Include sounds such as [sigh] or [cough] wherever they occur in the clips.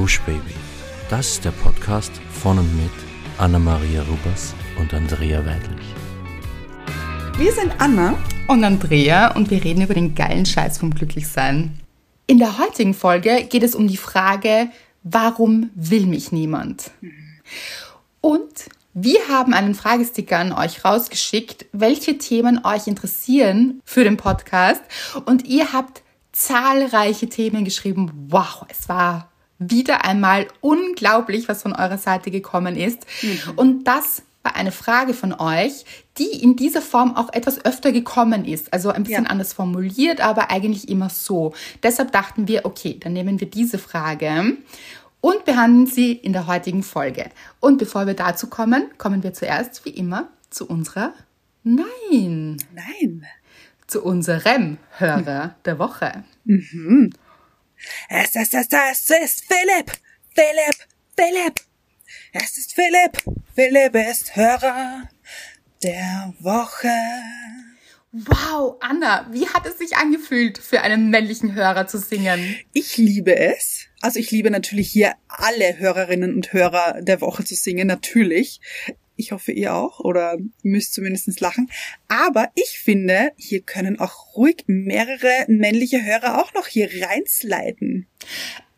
Gush Baby. Das ist der Podcast von und mit Anna-Maria Rubers und Andrea Weidlich. Wir sind Anna und Andrea und wir reden über den geilen Scheiß vom Glücklichsein. In der heutigen Folge geht es um die Frage, warum will mich niemand? Und wir haben einen Fragesticker an euch rausgeschickt, welche Themen euch interessieren für den Podcast. Und ihr habt zahlreiche Themen geschrieben. Wow, es war wieder einmal unglaublich, was von eurer Seite gekommen ist. Mhm. Und das war eine Frage von euch, die in dieser Form auch etwas öfter gekommen ist. Also ein bisschen ja. anders formuliert, aber eigentlich immer so. Deshalb dachten wir, okay, dann nehmen wir diese Frage und behandeln sie in der heutigen Folge. Und bevor wir dazu kommen, kommen wir zuerst, wie immer, zu unserer Nein. Nein. Zu unserem Hörer der Woche. Mhm. Es ist, es ist, es ist Philipp. Philipp. Philipp. Es ist Philipp. Philipp ist Hörer der Woche. Wow, Anna, wie hat es sich angefühlt, für einen männlichen Hörer zu singen? Ich liebe es. Also ich liebe natürlich hier alle Hörerinnen und Hörer der Woche zu singen, natürlich. Ich hoffe, ihr auch oder müsst zumindest lachen. Aber ich finde, hier können auch ruhig mehrere männliche Hörer auch noch hier reinsliden.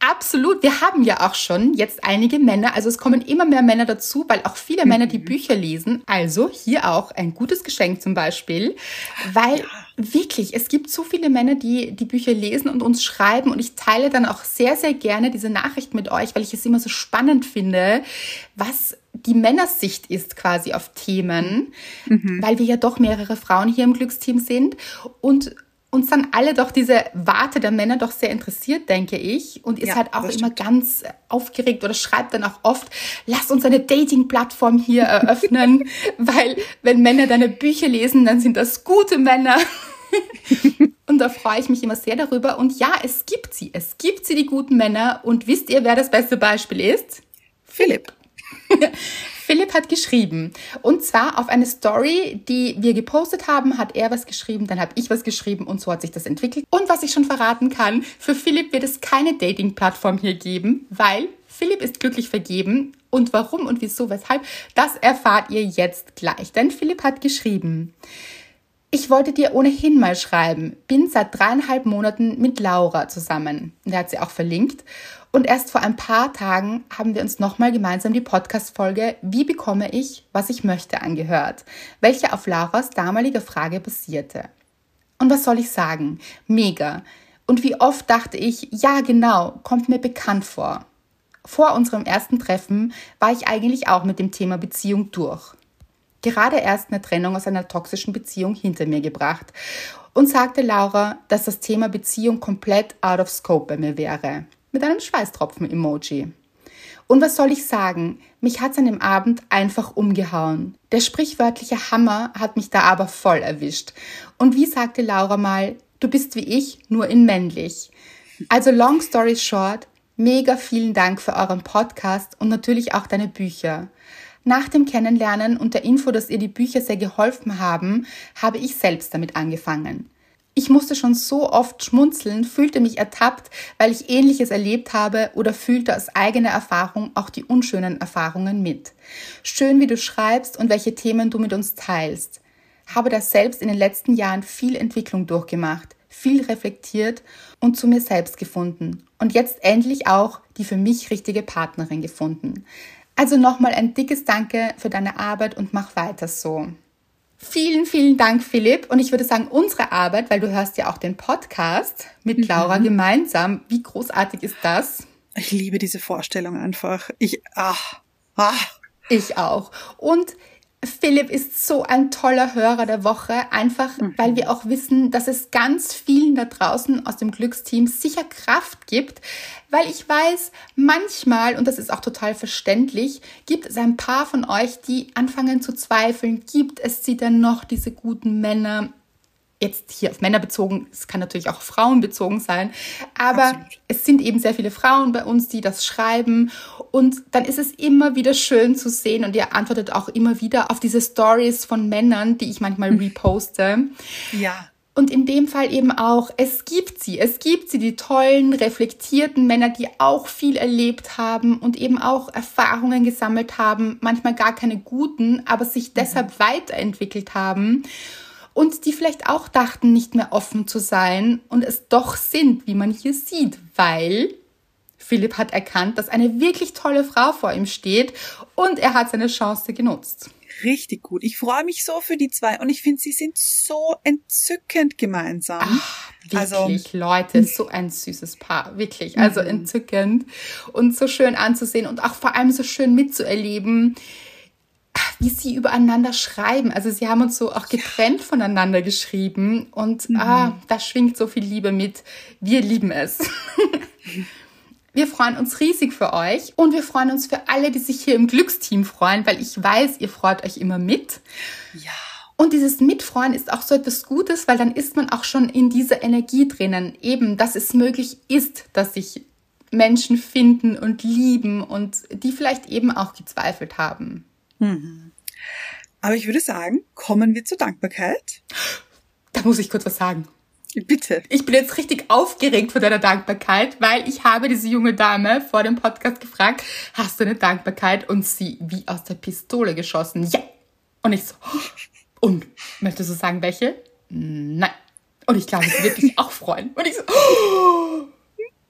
Absolut. Wir haben ja auch schon jetzt einige Männer, also es kommen immer mehr Männer dazu, weil auch viele mhm. Männer die mhm. Bücher lesen. Also hier auch ein gutes Geschenk zum Beispiel, weil ja. wirklich, es gibt so viele Männer, die die Bücher lesen und uns schreiben und ich teile dann auch sehr, sehr gerne diese Nachricht mit euch, weil ich es immer so spannend finde, was die Männersicht ist quasi auf Themen, mhm. weil wir ja doch mehrere Frauen hier im Glücksteam sind und uns dann alle doch diese Warte der Männer doch sehr interessiert, denke ich. Und ihr ja, seid auch immer ganz aufgeregt oder schreibt dann auch oft, lass uns eine Dating-Plattform hier eröffnen, [laughs] weil wenn Männer deine Bücher lesen, dann sind das gute Männer. [laughs] und da freue ich mich immer sehr darüber. Und ja, es gibt sie. Es gibt sie, die guten Männer. Und wisst ihr, wer das beste Beispiel ist? Philipp. [laughs] Philipp hat geschrieben. Und zwar auf eine Story, die wir gepostet haben, hat er was geschrieben, dann habe ich was geschrieben und so hat sich das entwickelt. Und was ich schon verraten kann, für Philipp wird es keine Dating-Plattform hier geben, weil Philipp ist glücklich vergeben. Und warum und wieso, weshalb, das erfahrt ihr jetzt gleich. Denn Philipp hat geschrieben. Ich wollte dir ohnehin mal schreiben. Bin seit dreieinhalb Monaten mit Laura zusammen. Der hat sie auch verlinkt. Und erst vor ein paar Tagen haben wir uns nochmal gemeinsam die Podcast-Folge Wie bekomme ich, was ich möchte angehört, welche auf Lauras damaliger Frage basierte. Und was soll ich sagen? Mega. Und wie oft dachte ich, ja genau, kommt mir bekannt vor. Vor unserem ersten Treffen war ich eigentlich auch mit dem Thema Beziehung durch. Gerade erst eine Trennung aus einer toxischen Beziehung hinter mir gebracht und sagte Laura, dass das Thema Beziehung komplett out of scope bei mir wäre mit einem Schweißtropfen-Emoji. Und was soll ich sagen? Mich hat's an dem Abend einfach umgehauen. Der sprichwörtliche Hammer hat mich da aber voll erwischt. Und wie sagte Laura mal, du bist wie ich, nur in männlich. Also long story short, mega vielen Dank für euren Podcast und natürlich auch deine Bücher. Nach dem Kennenlernen und der Info, dass ihr die Bücher sehr geholfen haben, habe ich selbst damit angefangen. Ich musste schon so oft schmunzeln, fühlte mich ertappt, weil ich ähnliches erlebt habe oder fühlte aus eigener Erfahrung auch die unschönen Erfahrungen mit. Schön, wie du schreibst und welche Themen du mit uns teilst. Habe da selbst in den letzten Jahren viel Entwicklung durchgemacht, viel reflektiert und zu mir selbst gefunden und jetzt endlich auch die für mich richtige Partnerin gefunden. Also nochmal ein dickes Danke für deine Arbeit und mach weiter so. Vielen, vielen Dank, Philipp. Und ich würde sagen, unsere Arbeit, weil du hörst ja auch den Podcast mit mhm. Laura gemeinsam. Wie großartig ist das? Ich liebe diese Vorstellung einfach. Ich, ach, ach. Ich auch. Und Philipp ist so ein toller Hörer der Woche, einfach mhm. weil wir auch wissen, dass es ganz vielen da draußen aus dem Glücksteam sicher Kraft gibt, weil ich weiß, manchmal, und das ist auch total verständlich, gibt es ein paar von euch, die anfangen zu zweifeln, gibt es sie denn noch, diese guten Männer? Jetzt hier auf Männer bezogen, es kann natürlich auch Frauen bezogen sein, aber Absolut. es sind eben sehr viele Frauen bei uns, die das schreiben und dann ist es immer wieder schön zu sehen und ihr antwortet auch immer wieder auf diese Stories von Männern, die ich manchmal hm. reposte. Ja. Und in dem Fall eben auch, es gibt sie, es gibt sie, die tollen, reflektierten Männer, die auch viel erlebt haben und eben auch Erfahrungen gesammelt haben, manchmal gar keine guten, aber sich mhm. deshalb weiterentwickelt haben und die vielleicht auch dachten, nicht mehr offen zu sein und es doch sind, wie man hier sieht, weil Philipp hat erkannt, dass eine wirklich tolle Frau vor ihm steht und er hat seine Chance genutzt richtig gut. Ich freue mich so für die zwei und ich finde, sie sind so entzückend gemeinsam. Ach, wirklich, also, Leute, so ein süßes Paar, wirklich. Also mhm. entzückend und so schön anzusehen und auch vor allem so schön mitzuerleben, wie sie übereinander schreiben. Also sie haben uns so auch getrennt ja. voneinander geschrieben und mhm. ah, da schwingt so viel Liebe mit. Wir lieben es. [laughs] Wir freuen uns riesig für euch und wir freuen uns für alle, die sich hier im Glücksteam freuen, weil ich weiß, ihr freut euch immer mit. Ja. Und dieses Mitfreuen ist auch so etwas Gutes, weil dann ist man auch schon in dieser Energie drinnen. Eben, dass es möglich ist, dass sich Menschen finden und lieben und die vielleicht eben auch gezweifelt haben. Mhm. Aber ich würde sagen, kommen wir zur Dankbarkeit. Da muss ich kurz was sagen. Bitte. Ich bin jetzt richtig aufgeregt von deiner Dankbarkeit, weil ich habe diese junge Dame vor dem Podcast gefragt, hast du eine Dankbarkeit? Und sie wie aus der Pistole geschossen. Ja. Und ich so, und möchtest du sagen, welche? Nein. Und ich glaube, sie wird mich auch freuen. Und ich so,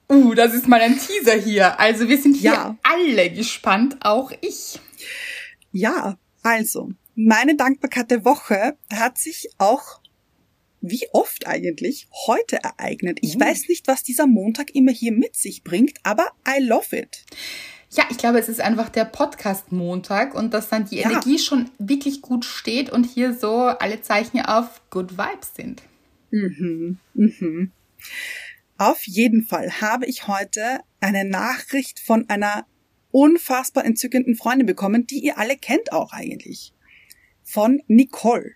uh, das ist mal ein Teaser hier. Also wir sind hier ja. alle gespannt, auch ich. Ja, also, meine Dankbarkeit der Woche hat sich auch wie oft eigentlich heute ereignet. Ich mhm. weiß nicht, was dieser Montag immer hier mit sich bringt, aber I love it. Ja, ich glaube, es ist einfach der Podcast-Montag und dass dann die ja. Energie schon wirklich gut steht und hier so alle Zeichen auf Good Vibes sind. Mhm, mhm. Auf jeden Fall habe ich heute eine Nachricht von einer unfassbar entzückenden Freundin bekommen, die ihr alle kennt auch eigentlich. Von Nicole.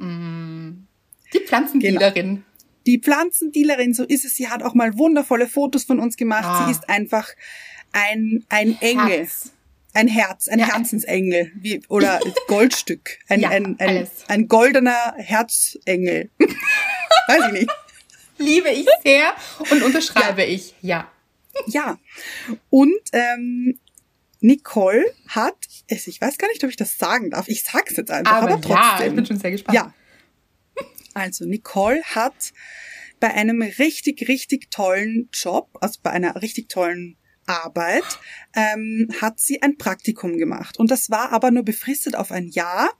Die Pflanzendealerin. Genau. Die Pflanzendealerin, so ist es. Sie hat auch mal wundervolle Fotos von uns gemacht. Ah. Sie ist einfach ein, ein Engel. Herz. Ein Herz, ein ja. Herzensengel, wie, oder Goldstück. Ein, ja, ein, ein, ein goldener Herzengel. [laughs] Weiß ich nicht. Liebe ich sehr und unterschreibe ja. ich, ja. Ja. Und ähm, Nicole hat, ich weiß gar nicht, ob ich das sagen darf. Ich sag's jetzt einfach, aber, aber trotzdem. Ja, ich bin schon sehr gespannt. Ja, also Nicole hat bei einem richtig, richtig tollen Job, also bei einer richtig tollen Arbeit, ähm, hat sie ein Praktikum gemacht. Und das war aber nur befristet auf ein Jahr.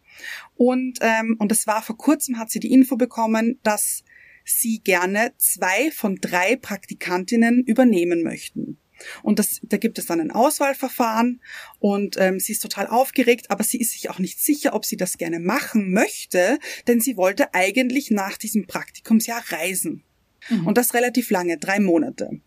Und, ähm, und das war vor kurzem, hat sie die Info bekommen, dass sie gerne zwei von drei Praktikantinnen übernehmen möchten. Und das, da gibt es dann ein Auswahlverfahren und ähm, sie ist total aufgeregt, aber sie ist sich auch nicht sicher, ob sie das gerne machen möchte, denn sie wollte eigentlich nach diesem Praktikumsjahr reisen. Mhm. Und das relativ lange, drei Monate.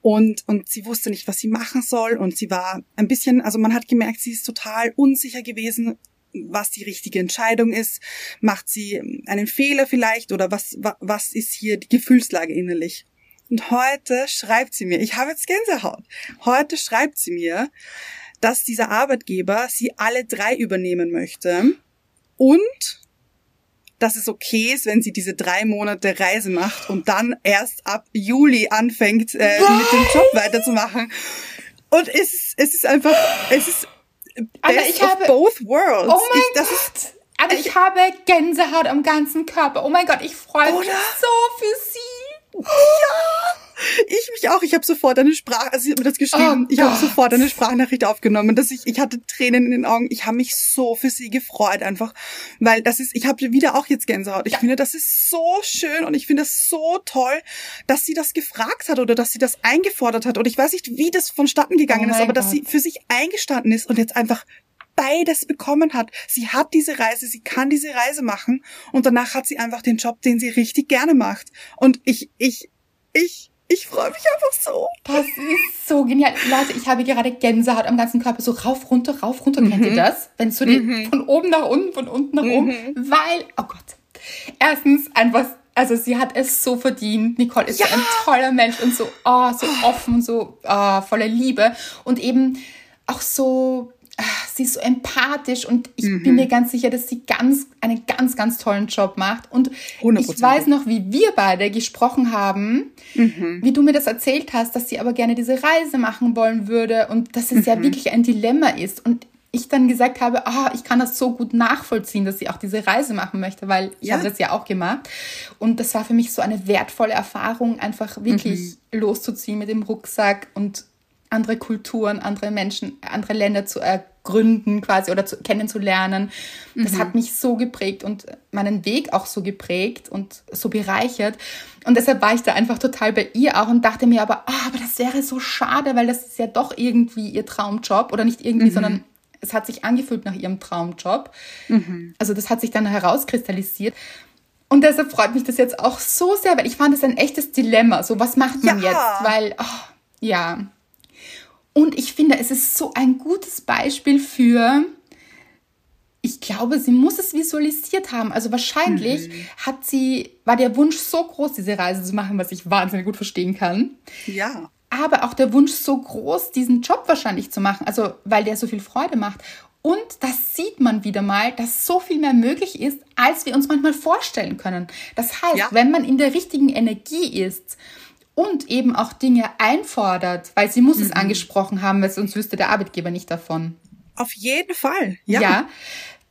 Und, und sie wusste nicht, was sie machen soll. Und sie war ein bisschen, also man hat gemerkt, sie ist total unsicher gewesen, was die richtige Entscheidung ist. Macht sie einen Fehler vielleicht oder was, was ist hier die Gefühlslage innerlich? Und heute schreibt sie mir, ich habe jetzt Gänsehaut, heute schreibt sie mir, dass dieser Arbeitgeber sie alle drei übernehmen möchte und dass es okay ist, wenn sie diese drei Monate Reise macht und dann erst ab Juli anfängt, äh, mit dem Job weiterzumachen. Und es ist, es ist einfach, es ist best ich habe, both worlds. Oh mein ich, Gott. Ist, aber ich, ich, habe Gänsehaut am ganzen Körper. Oh mein Gott, ich freue mich so für sie. Ja! Ich mich auch. Ich habe sofort eine Sprache, also sie hat mir das geschrieben. Oh, ich habe sofort eine Sprachnachricht aufgenommen, dass ich, ich hatte Tränen in den Augen. Ich habe mich so für sie gefreut einfach, weil das ist, ich habe wieder auch jetzt Gänsehaut. Ich ja. finde, das ist so schön und ich finde es so toll, dass sie das gefragt hat oder dass sie das eingefordert hat. Und ich weiß nicht, wie das vonstatten gegangen oh ist, aber Gott. dass sie für sich eingestanden ist und jetzt einfach beides bekommen hat. Sie hat diese Reise, sie kann diese Reise machen und danach hat sie einfach den Job, den sie richtig gerne macht. Und ich, ich, ich ich freue mich einfach so. Das ist so genial. Leute, ich habe gerade Gänsehaut am ganzen Körper. So rauf, runter, rauf, runter. Mhm. Kennt ihr das? Wenn es so mhm. von oben nach unten, von unten nach oben. Mhm. Weil, oh Gott. Erstens einfach, also sie hat es so verdient. Nicole ist ja. so ein toller Mensch und so, oh, so offen und so oh, voller Liebe. Und eben auch so, sie ist so empathisch und ich mhm. bin mir ganz sicher, dass sie ganz, einen ganz, ganz tollen Job macht. Und 100%. ich weiß noch, wie wir beide gesprochen haben, mhm. wie du mir das erzählt hast, dass sie aber gerne diese Reise machen wollen würde und dass es mhm. ja wirklich ein Dilemma ist. Und ich dann gesagt habe, ah, ich kann das so gut nachvollziehen, dass sie auch diese Reise machen möchte, weil ich ja. habe das ja auch gemacht. Und das war für mich so eine wertvolle Erfahrung, einfach wirklich mhm. loszuziehen mit dem Rucksack und andere Kulturen, andere Menschen, andere Länder zu ergründen quasi oder zu, kennenzulernen. Das mhm. hat mich so geprägt und meinen Weg auch so geprägt und so bereichert. Und deshalb war ich da einfach total bei ihr auch und dachte mir aber, oh, aber das wäre so schade, weil das ist ja doch irgendwie ihr Traumjob oder nicht irgendwie, mhm. sondern es hat sich angefühlt nach ihrem Traumjob. Mhm. Also das hat sich dann herauskristallisiert. Und deshalb freut mich das jetzt auch so sehr, weil ich fand es ein echtes Dilemma. So, was macht man ja. jetzt? Weil, oh, ja. Und ich finde, es ist so ein gutes Beispiel für, ich glaube, sie muss es visualisiert haben. Also wahrscheinlich mhm. hat sie, war der Wunsch so groß, diese Reise zu machen, was ich wahnsinnig gut verstehen kann. Ja aber auch der Wunsch so groß, diesen Job wahrscheinlich zu machen, also weil der so viel Freude macht. Und das sieht man wieder mal, dass so viel mehr möglich ist, als wir uns manchmal vorstellen können. Das heißt, ja. wenn man in der richtigen Energie ist und eben auch Dinge einfordert, weil sie muss mhm. es angesprochen haben, weil sonst wüsste der Arbeitgeber nicht davon. Auf jeden Fall, ja. Ja,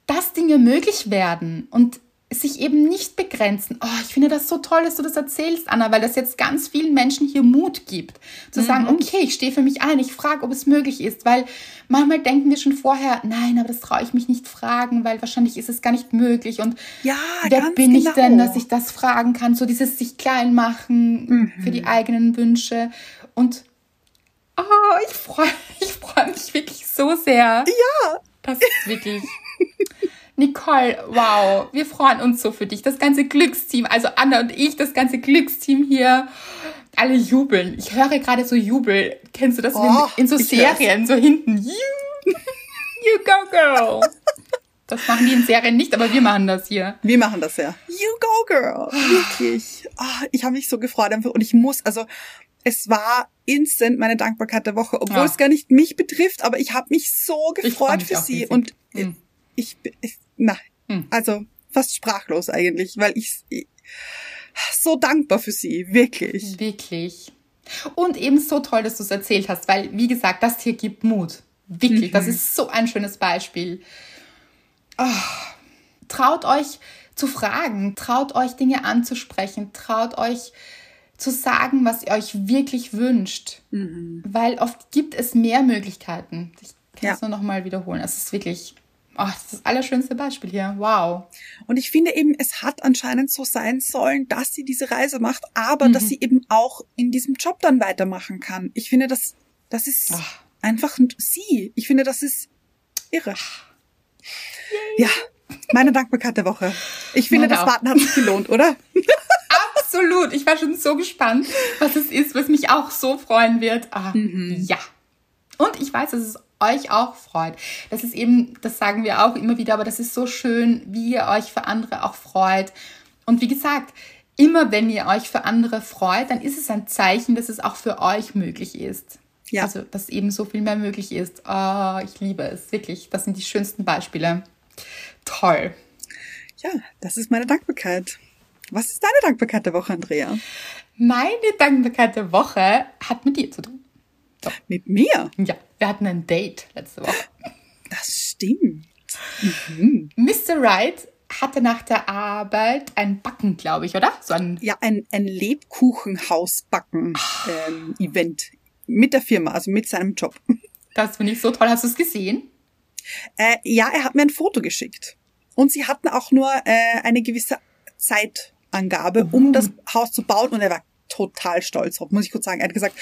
dass Dinge möglich werden und sich eben nicht begrenzen. Oh, ich finde das so toll, dass du das erzählst, Anna, weil das jetzt ganz vielen Menschen hier Mut gibt. Zu mhm. sagen, okay, ich stehe für mich ein, ich frage, ob es möglich ist, weil manchmal denken wir schon vorher, nein, aber das traue ich mich nicht fragen, weil wahrscheinlich ist es gar nicht möglich. Und ja, wer bin genau. ich denn, dass ich das fragen kann? So dieses sich klein machen mhm. für die eigenen Wünsche. Und oh, ich freue [laughs] ich freu mich wirklich so sehr. Ja. Das ist wirklich. Nicole, wow, wir freuen uns so für dich. Das ganze Glücksteam, also Anna und ich, das ganze Glücksteam hier, alle jubeln. Ich höre gerade so Jubel. Kennst du das oh, in, in, so Serien, so hinten? You, [laughs] you go girl. Das machen die in Serien nicht, aber wir machen das hier. Wir machen das ja. You go girl. Wirklich. Oh, ich habe mich so gefreut einfach und ich muss, also es war instant meine Dankbarkeit der Woche, obwohl ja. es gar nicht mich betrifft, aber ich habe mich so gefreut für sie und hm. Ich, ich na, hm. also fast sprachlos eigentlich, weil ich, ich so dankbar für sie, wirklich. Wirklich. Und eben so toll, dass du es erzählt hast, weil, wie gesagt, das hier gibt Mut. Wirklich, mhm. das ist so ein schönes Beispiel. Oh, traut euch zu fragen, traut euch Dinge anzusprechen, traut euch zu sagen, was ihr euch wirklich wünscht. Mhm. Weil oft gibt es mehr Möglichkeiten. Ich kann es ja. nur noch mal wiederholen. Es ist wirklich Oh, das ist das allerschönste Beispiel hier. Wow. Und ich finde eben, es hat anscheinend so sein sollen, dass sie diese Reise macht, aber mhm. dass sie eben auch in diesem Job dann weitermachen kann. Ich finde, das, das ist Ach. einfach sie. Ich finde, das ist irre. Yay. Ja, meine Dankbarkeit der Woche. Ich finde, meine das Warten hat sich gelohnt, oder? [laughs] Absolut. Ich war schon so gespannt, was es ist, was mich auch so freuen wird. Ah, mhm. Ja. Und ich weiß, dass es euch auch freut. Das ist eben, das sagen wir auch immer wieder, aber das ist so schön, wie ihr euch für andere auch freut. Und wie gesagt, immer wenn ihr euch für andere freut, dann ist es ein Zeichen, dass es auch für euch möglich ist. Ja. Also, dass eben so viel mehr möglich ist. Oh, ich liebe es, wirklich. Das sind die schönsten Beispiele. Toll. Ja, das ist meine Dankbarkeit. Was ist deine Dankbarkeit der Woche, Andrea? Meine Dankbarkeit der Woche hat mit dir zu tun. So. Mit mir? Ja, wir hatten ein Date letzte Woche. Das stimmt. Mhm. Mr. Wright hatte nach der Arbeit ein Backen, glaube ich, oder? So ein ja, ein, ein Lebkuchenhausbacken-Event ähm, mit der Firma, also mit seinem Job. Das finde ich so toll. Hast du es gesehen? Äh, ja, er hat mir ein Foto geschickt. Und sie hatten auch nur äh, eine gewisse Zeitangabe, um uh. das Haus zu bauen. Und er war total stolz drauf, muss ich kurz sagen. Er hat gesagt,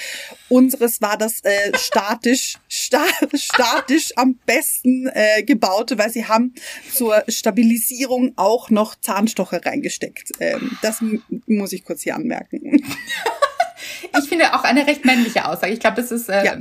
unseres war das äh, statisch, sta statisch am besten äh, gebaute, weil sie haben zur Stabilisierung auch noch Zahnstocher reingesteckt. Ähm, das muss ich kurz hier anmerken. ich finde auch eine recht männliche Aussage. Ich glaube, das ist äh, ja.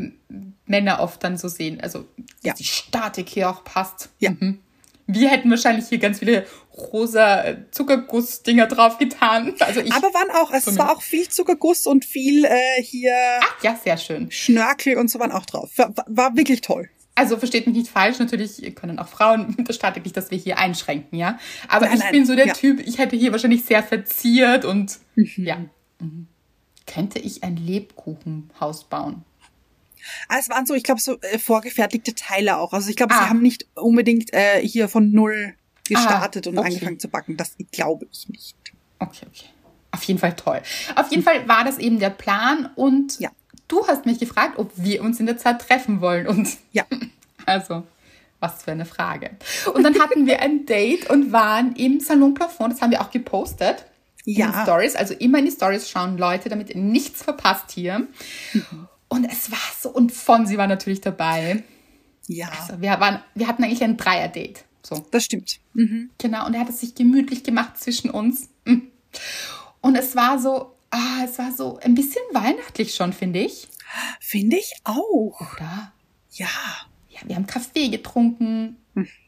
Männer oft dann so sehen. Also, dass ja. die Statik hier auch passt. Ja. Mhm. Wir hätten wahrscheinlich hier ganz viele rosa äh, Zuckerguss-Dinger draufgetan. [laughs] Also ich, Aber waren auch, es war auch viel Zuckerguss und viel äh, hier. Ach ja, sehr schön. Schnörkel und so waren auch drauf. War, war wirklich toll. Also versteht mich nicht falsch, natürlich können auch Frauen, das startet nicht, dass wir hier einschränken, ja. Aber Nein, ich nein, bin so der ja. Typ, ich hätte hier wahrscheinlich sehr verziert und ja. Mhm. Könnte ich ein Lebkuchenhaus bauen? Ah, es waren so, ich glaube, so äh, vorgefertigte Teile auch. Also ich glaube, Ah. sie haben nicht unbedingt äh, hier von null gestartet und okay. angefangen zu backen. Das glaube ich nicht. Okay, okay. Auf jeden Fall toll. Auf jeden Fall war das eben der Plan und Ja. du hast mich gefragt, ob wir uns in der Zeit treffen wollen und Ja. [laughs] also was für eine Frage. Und dann hatten wir ein Date und waren im Salon Plafond, das haben wir auch gepostet. In Ja. den Stories, also immer in die Stories schauen, Leute, damit ihr nichts verpasst hier. Und es war so, und Fonsi war natürlich dabei. Ja, Also wir, waren, wir hatten eigentlich ein Dreier-Date. So. das stimmt. Mhm. Genau, und er hat es sich gemütlich gemacht zwischen uns. Mm. Und es war so, ah, es war so ein bisschen weihnachtlich schon, finde ich. Finde ich auch. Oder? Ja. Ja, wir haben Kaffee getrunken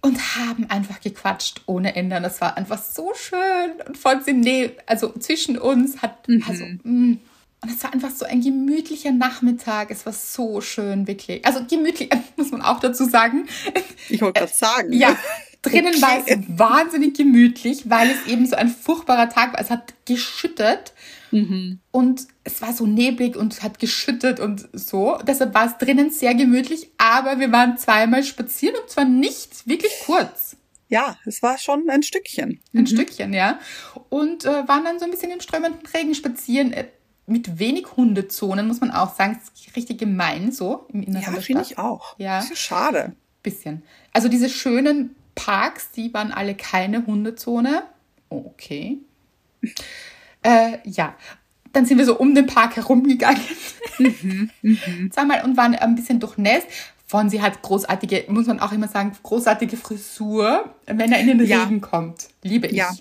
und haben einfach gequatscht ohne Ende. Und das war einfach so schön. Und von nee, also zwischen uns hat, also, mm. Und es war einfach so ein gemütlicher Nachmittag. Es war so schön, wirklich. Also gemütlich, [laughs] muss man auch dazu sagen. Ich wollte gerade sagen. Ja, drinnen Okay. war es wahnsinnig gemütlich, weil es eben so ein furchtbarer Tag war. Es hat geschüttet und es war so neblig und hat geschüttet und so. Deshalb war es drinnen sehr gemütlich, aber wir waren zweimal spazieren und zwar nicht wirklich kurz. Ja, es war schon ein Stückchen. Ein Stückchen, ja. Und äh, waren dann so ein bisschen im strömenden Regen spazieren. Mit wenig Hundezonen, muss man auch sagen. Das ist richtig gemein so im Inneren Ja, finde ich auch. Ja. Ist schade. Bisschen. Also diese schönen Parks, die waren alle keine Hundezone. Okay. [laughs] äh, ja. Dann sind wir so um den Park herumgegangen. [laughs] Zweimal und waren ein bisschen durchnässt. Von sie hat großartige, muss man auch immer sagen, großartige Frisur, wenn er in den Ja. Regen kommt. Liebe ich. Ja.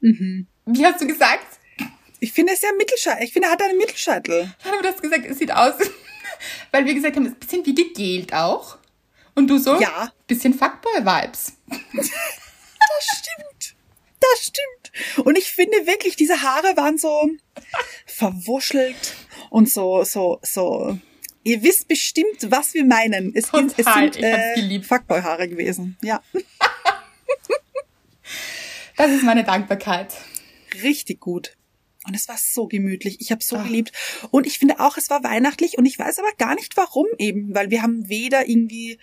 Wie hast du gesagt? Ich finde es ja Mittelscheitel. Ich finde, er hat einen Mittelscheitel. Haben wir das gesagt, es sieht aus, [laughs] weil wir gesagt haben, es ist ein bisschen wie gegelt auch. Und du so? Ja. Bisschen Fuckboy-Vibes. [laughs] Das stimmt. Das stimmt. Und ich finde wirklich, diese Haare waren so verwuschelt und so, so, so. Ihr wisst bestimmt, was wir meinen. Es, Total, es sind ich äh. Fuckboy-Haare gewesen. Ja, [laughs] Das ist meine Dankbarkeit. richtig gut. Und es war so gemütlich. Ich habe so Ah. geliebt. Und ich finde auch, es war weihnachtlich. Und ich weiß aber gar nicht warum eben, weil wir haben weder irgendwie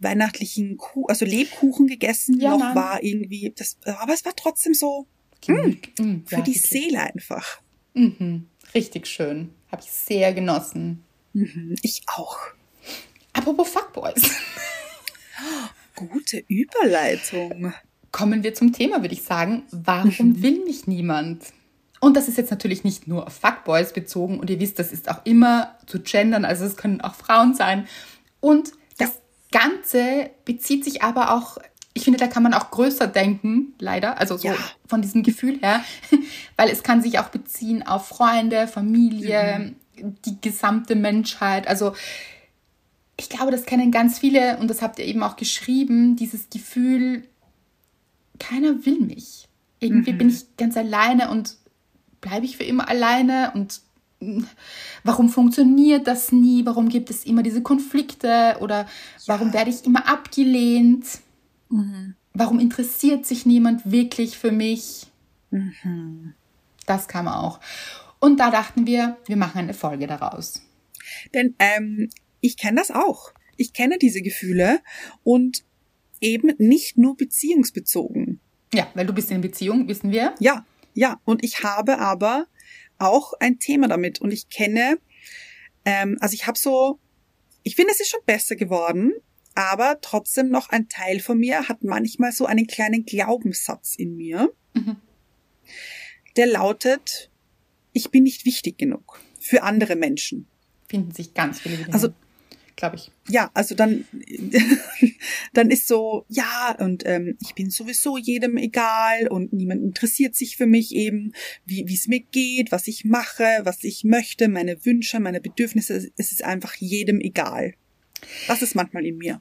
weihnachtlichen Kuh, also Lebkuchen gegessen, Ja, noch nein. war irgendwie das. Aber es war trotzdem so Gemüt- Mm, für ja, die. Seele einfach. Mhm. Richtig schön. Habe ich sehr genossen. Mhm, Ich auch. Apropos Fuckboys. [laughs] Gute Überleitung. Kommen wir zum Thema, würde ich sagen. Warum will mich niemand? Und das ist jetzt natürlich nicht nur auf Fuckboys bezogen. Und ihr wisst, das ist auch immer zu gendern. Also es können auch Frauen sein. Und das Ganze bezieht sich aber auch, ich finde, da kann man auch größer denken, leider. Also so Ja. von diesem Gefühl her. [laughs] Weil es kann sich auch beziehen auf Freunde, Familie, die gesamte Menschheit. Also ich glaube, das kennen ganz viele und das habt ihr eben auch geschrieben, dieses Gefühl, keiner will mich. Irgendwie bin ich ganz alleine und bleibe ich für immer alleine und mm, warum funktioniert das nie? Warum gibt es immer diese Konflikte oder warum werde ich immer abgelehnt? Warum interessiert sich niemand wirklich für mich? Das kam auch. Und da dachten wir, wir machen eine Folge daraus. Denn ähm, ich kenne das auch. Ich kenne diese Gefühle und eben nicht nur beziehungsbezogen. Ja, weil du bist in Beziehung, wissen wir. Ja, ja. Und ich habe aber auch ein Thema damit. Und ich kenne, ähm, also ich habe so, ich finde, es ist schon besser geworden, aber trotzdem noch ein Teil von mir hat manchmal so einen kleinen Glaubenssatz in mir, Mhm. der lautet, ich bin nicht wichtig genug für andere Menschen. Finden sich ganz viele wieder. Also- glaube ich. ja, also dann, [laughs] dann ist so, ja, und ähm, ich bin sowieso jedem egal und niemand interessiert sich für mich eben, wie wie es mir geht, was ich mache, was ich möchte, meine Wünsche, meine Bedürfnisse. Es ist einfach jedem egal. Das ist manchmal in mir.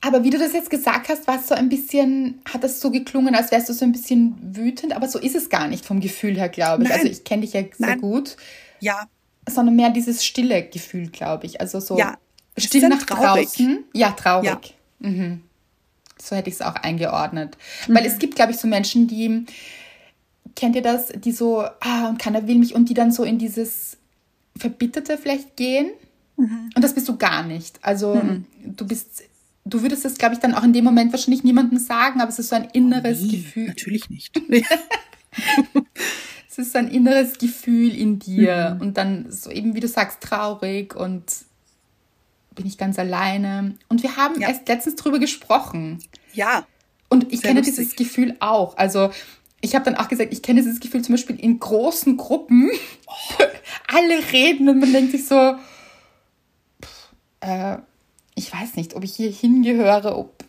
Aber wie du das jetzt gesagt hast, war es so ein bisschen, hat das so geklungen, als wärst du so ein bisschen wütend, aber so ist es gar nicht vom Gefühl her, glaube ich. Nein. Also ich kenne dich ja sehr Nein. gut, Ja, sondern mehr dieses stille Gefühl, glaube ich. Also so Ja, ist nach traurig. draußen. Ja, traurig. Ja. Mhm. So hätte ich es auch eingeordnet. Mhm. Weil es gibt, glaube ich, so Menschen, die, kennt ihr das, die so, ah, und keiner will mich und die dann so in dieses Verbitterte vielleicht gehen. Mhm. Und das bist du gar nicht. Also mhm. du bist, du würdest es, glaube ich, dann auch in dem Moment wahrscheinlich niemandem sagen, aber es ist so ein inneres oh, nee, Gefühl. Natürlich nicht. [laughs] [laughs] es ist so ein inneres Gefühl in dir mhm. und dann so eben, wie du sagst, traurig und bin ich ganz alleine. Und wir haben ja. erst letztens drüber gesprochen. Ja. Und ich kenne lustig. dieses Gefühl auch. Also ich habe dann auch gesagt, ich kenne dieses Gefühl zum Beispiel in großen Gruppen. Oh. [laughs] Alle reden und man denkt sich so, äh, ich weiß nicht, ob ich hier hingehöre, ob,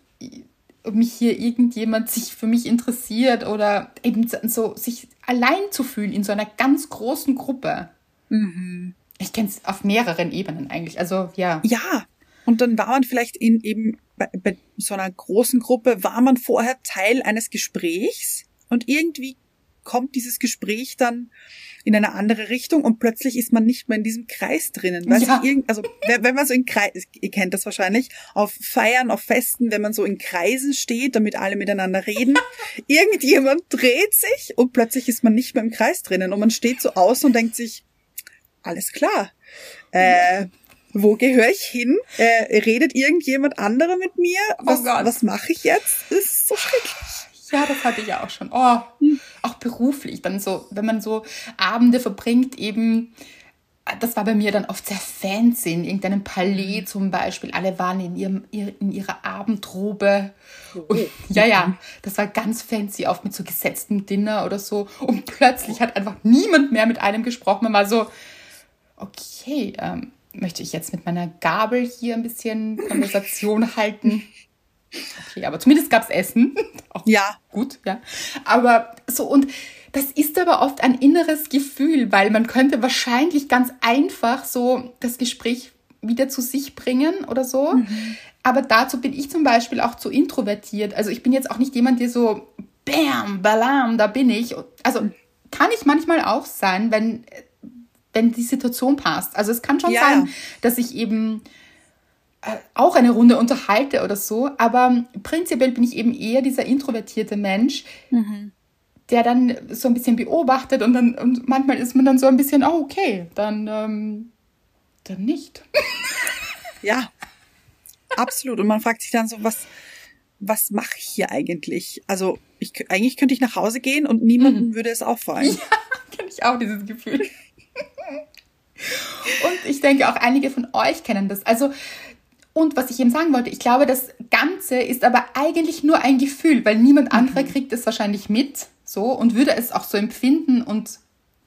ob mich hier irgendjemand sich für mich interessiert oder eben so sich allein zu fühlen in so einer ganz großen Gruppe. Mhm. Ich kenne es auf mehreren Ebenen eigentlich. Also ja. Ja. Und dann war man vielleicht in eben bei, bei so einer großen Gruppe, war man vorher Teil eines Gesprächs und irgendwie kommt dieses Gespräch dann in eine andere Richtung und plötzlich ist man nicht mehr in diesem Kreis drinnen. Weiß ja. ich, also wenn man so in Kreis, ihr kennt das wahrscheinlich, auf Feiern, auf Festen, wenn man so in Kreisen steht, damit alle miteinander reden, [laughs] irgendjemand dreht sich und plötzlich ist man nicht mehr im Kreis drinnen und man steht so aus und denkt sich, alles klar. Äh, wo gehöre ich hin? Äh, redet irgendjemand anderer mit mir? Oh was, oh was mache ich jetzt? Das ist so schrecklich. Ja, das hatte ich ja auch schon. Oh, auch beruflich. Dann so, wenn man so Abende verbringt, eben, das war bei mir dann oft sehr fancy, in irgendeinem Palais zum Beispiel. Alle waren in, ihrem, in ihrer Abendrobe. Und, ja, ja, das war ganz fancy, oft mit so gesetztem Dinner oder so. Und plötzlich hat einfach niemand mehr mit einem gesprochen. Man war so, okay, ähm, möchte ich jetzt mit meiner Gabel hier ein bisschen Konversation [laughs] halten? Okay, aber zumindest gab es Essen. [laughs] Auch ja. Gut, ja. Aber so, und das ist aber oft ein inneres Gefühl, weil man könnte wahrscheinlich ganz einfach so das Gespräch wieder zu sich bringen oder so. Mhm. Aber dazu bin ich zum Beispiel auch zu introvertiert. Also ich bin jetzt auch nicht jemand, der so, bam, balam, da bin ich. Also kann ich manchmal auch sein, wenn, wenn die Situation passt. Also es kann schon ja. sein, dass ich eben äh, auch eine Runde unterhalte oder so, aber prinzipiell bin ich eben eher dieser introvertierte Mensch, mhm. der dann so ein bisschen beobachtet und dann und manchmal ist man dann so ein bisschen, oh okay, dann ähm, dann nicht. [laughs] ja, absolut. Und man fragt sich dann so, was was mache ich hier eigentlich? Also ich, eigentlich könnte ich nach Hause gehen und niemandem mhm. würde es auffallen. [laughs] Ja, kenne ich auch dieses Gefühl. [laughs] und ich denke auch einige von euch kennen das. Also und was ich eben sagen wollte, ich glaube, das Ganze ist aber eigentlich nur ein Gefühl, weil niemand anderer mhm. kriegt es wahrscheinlich mit, so, und würde es auch so empfinden. Und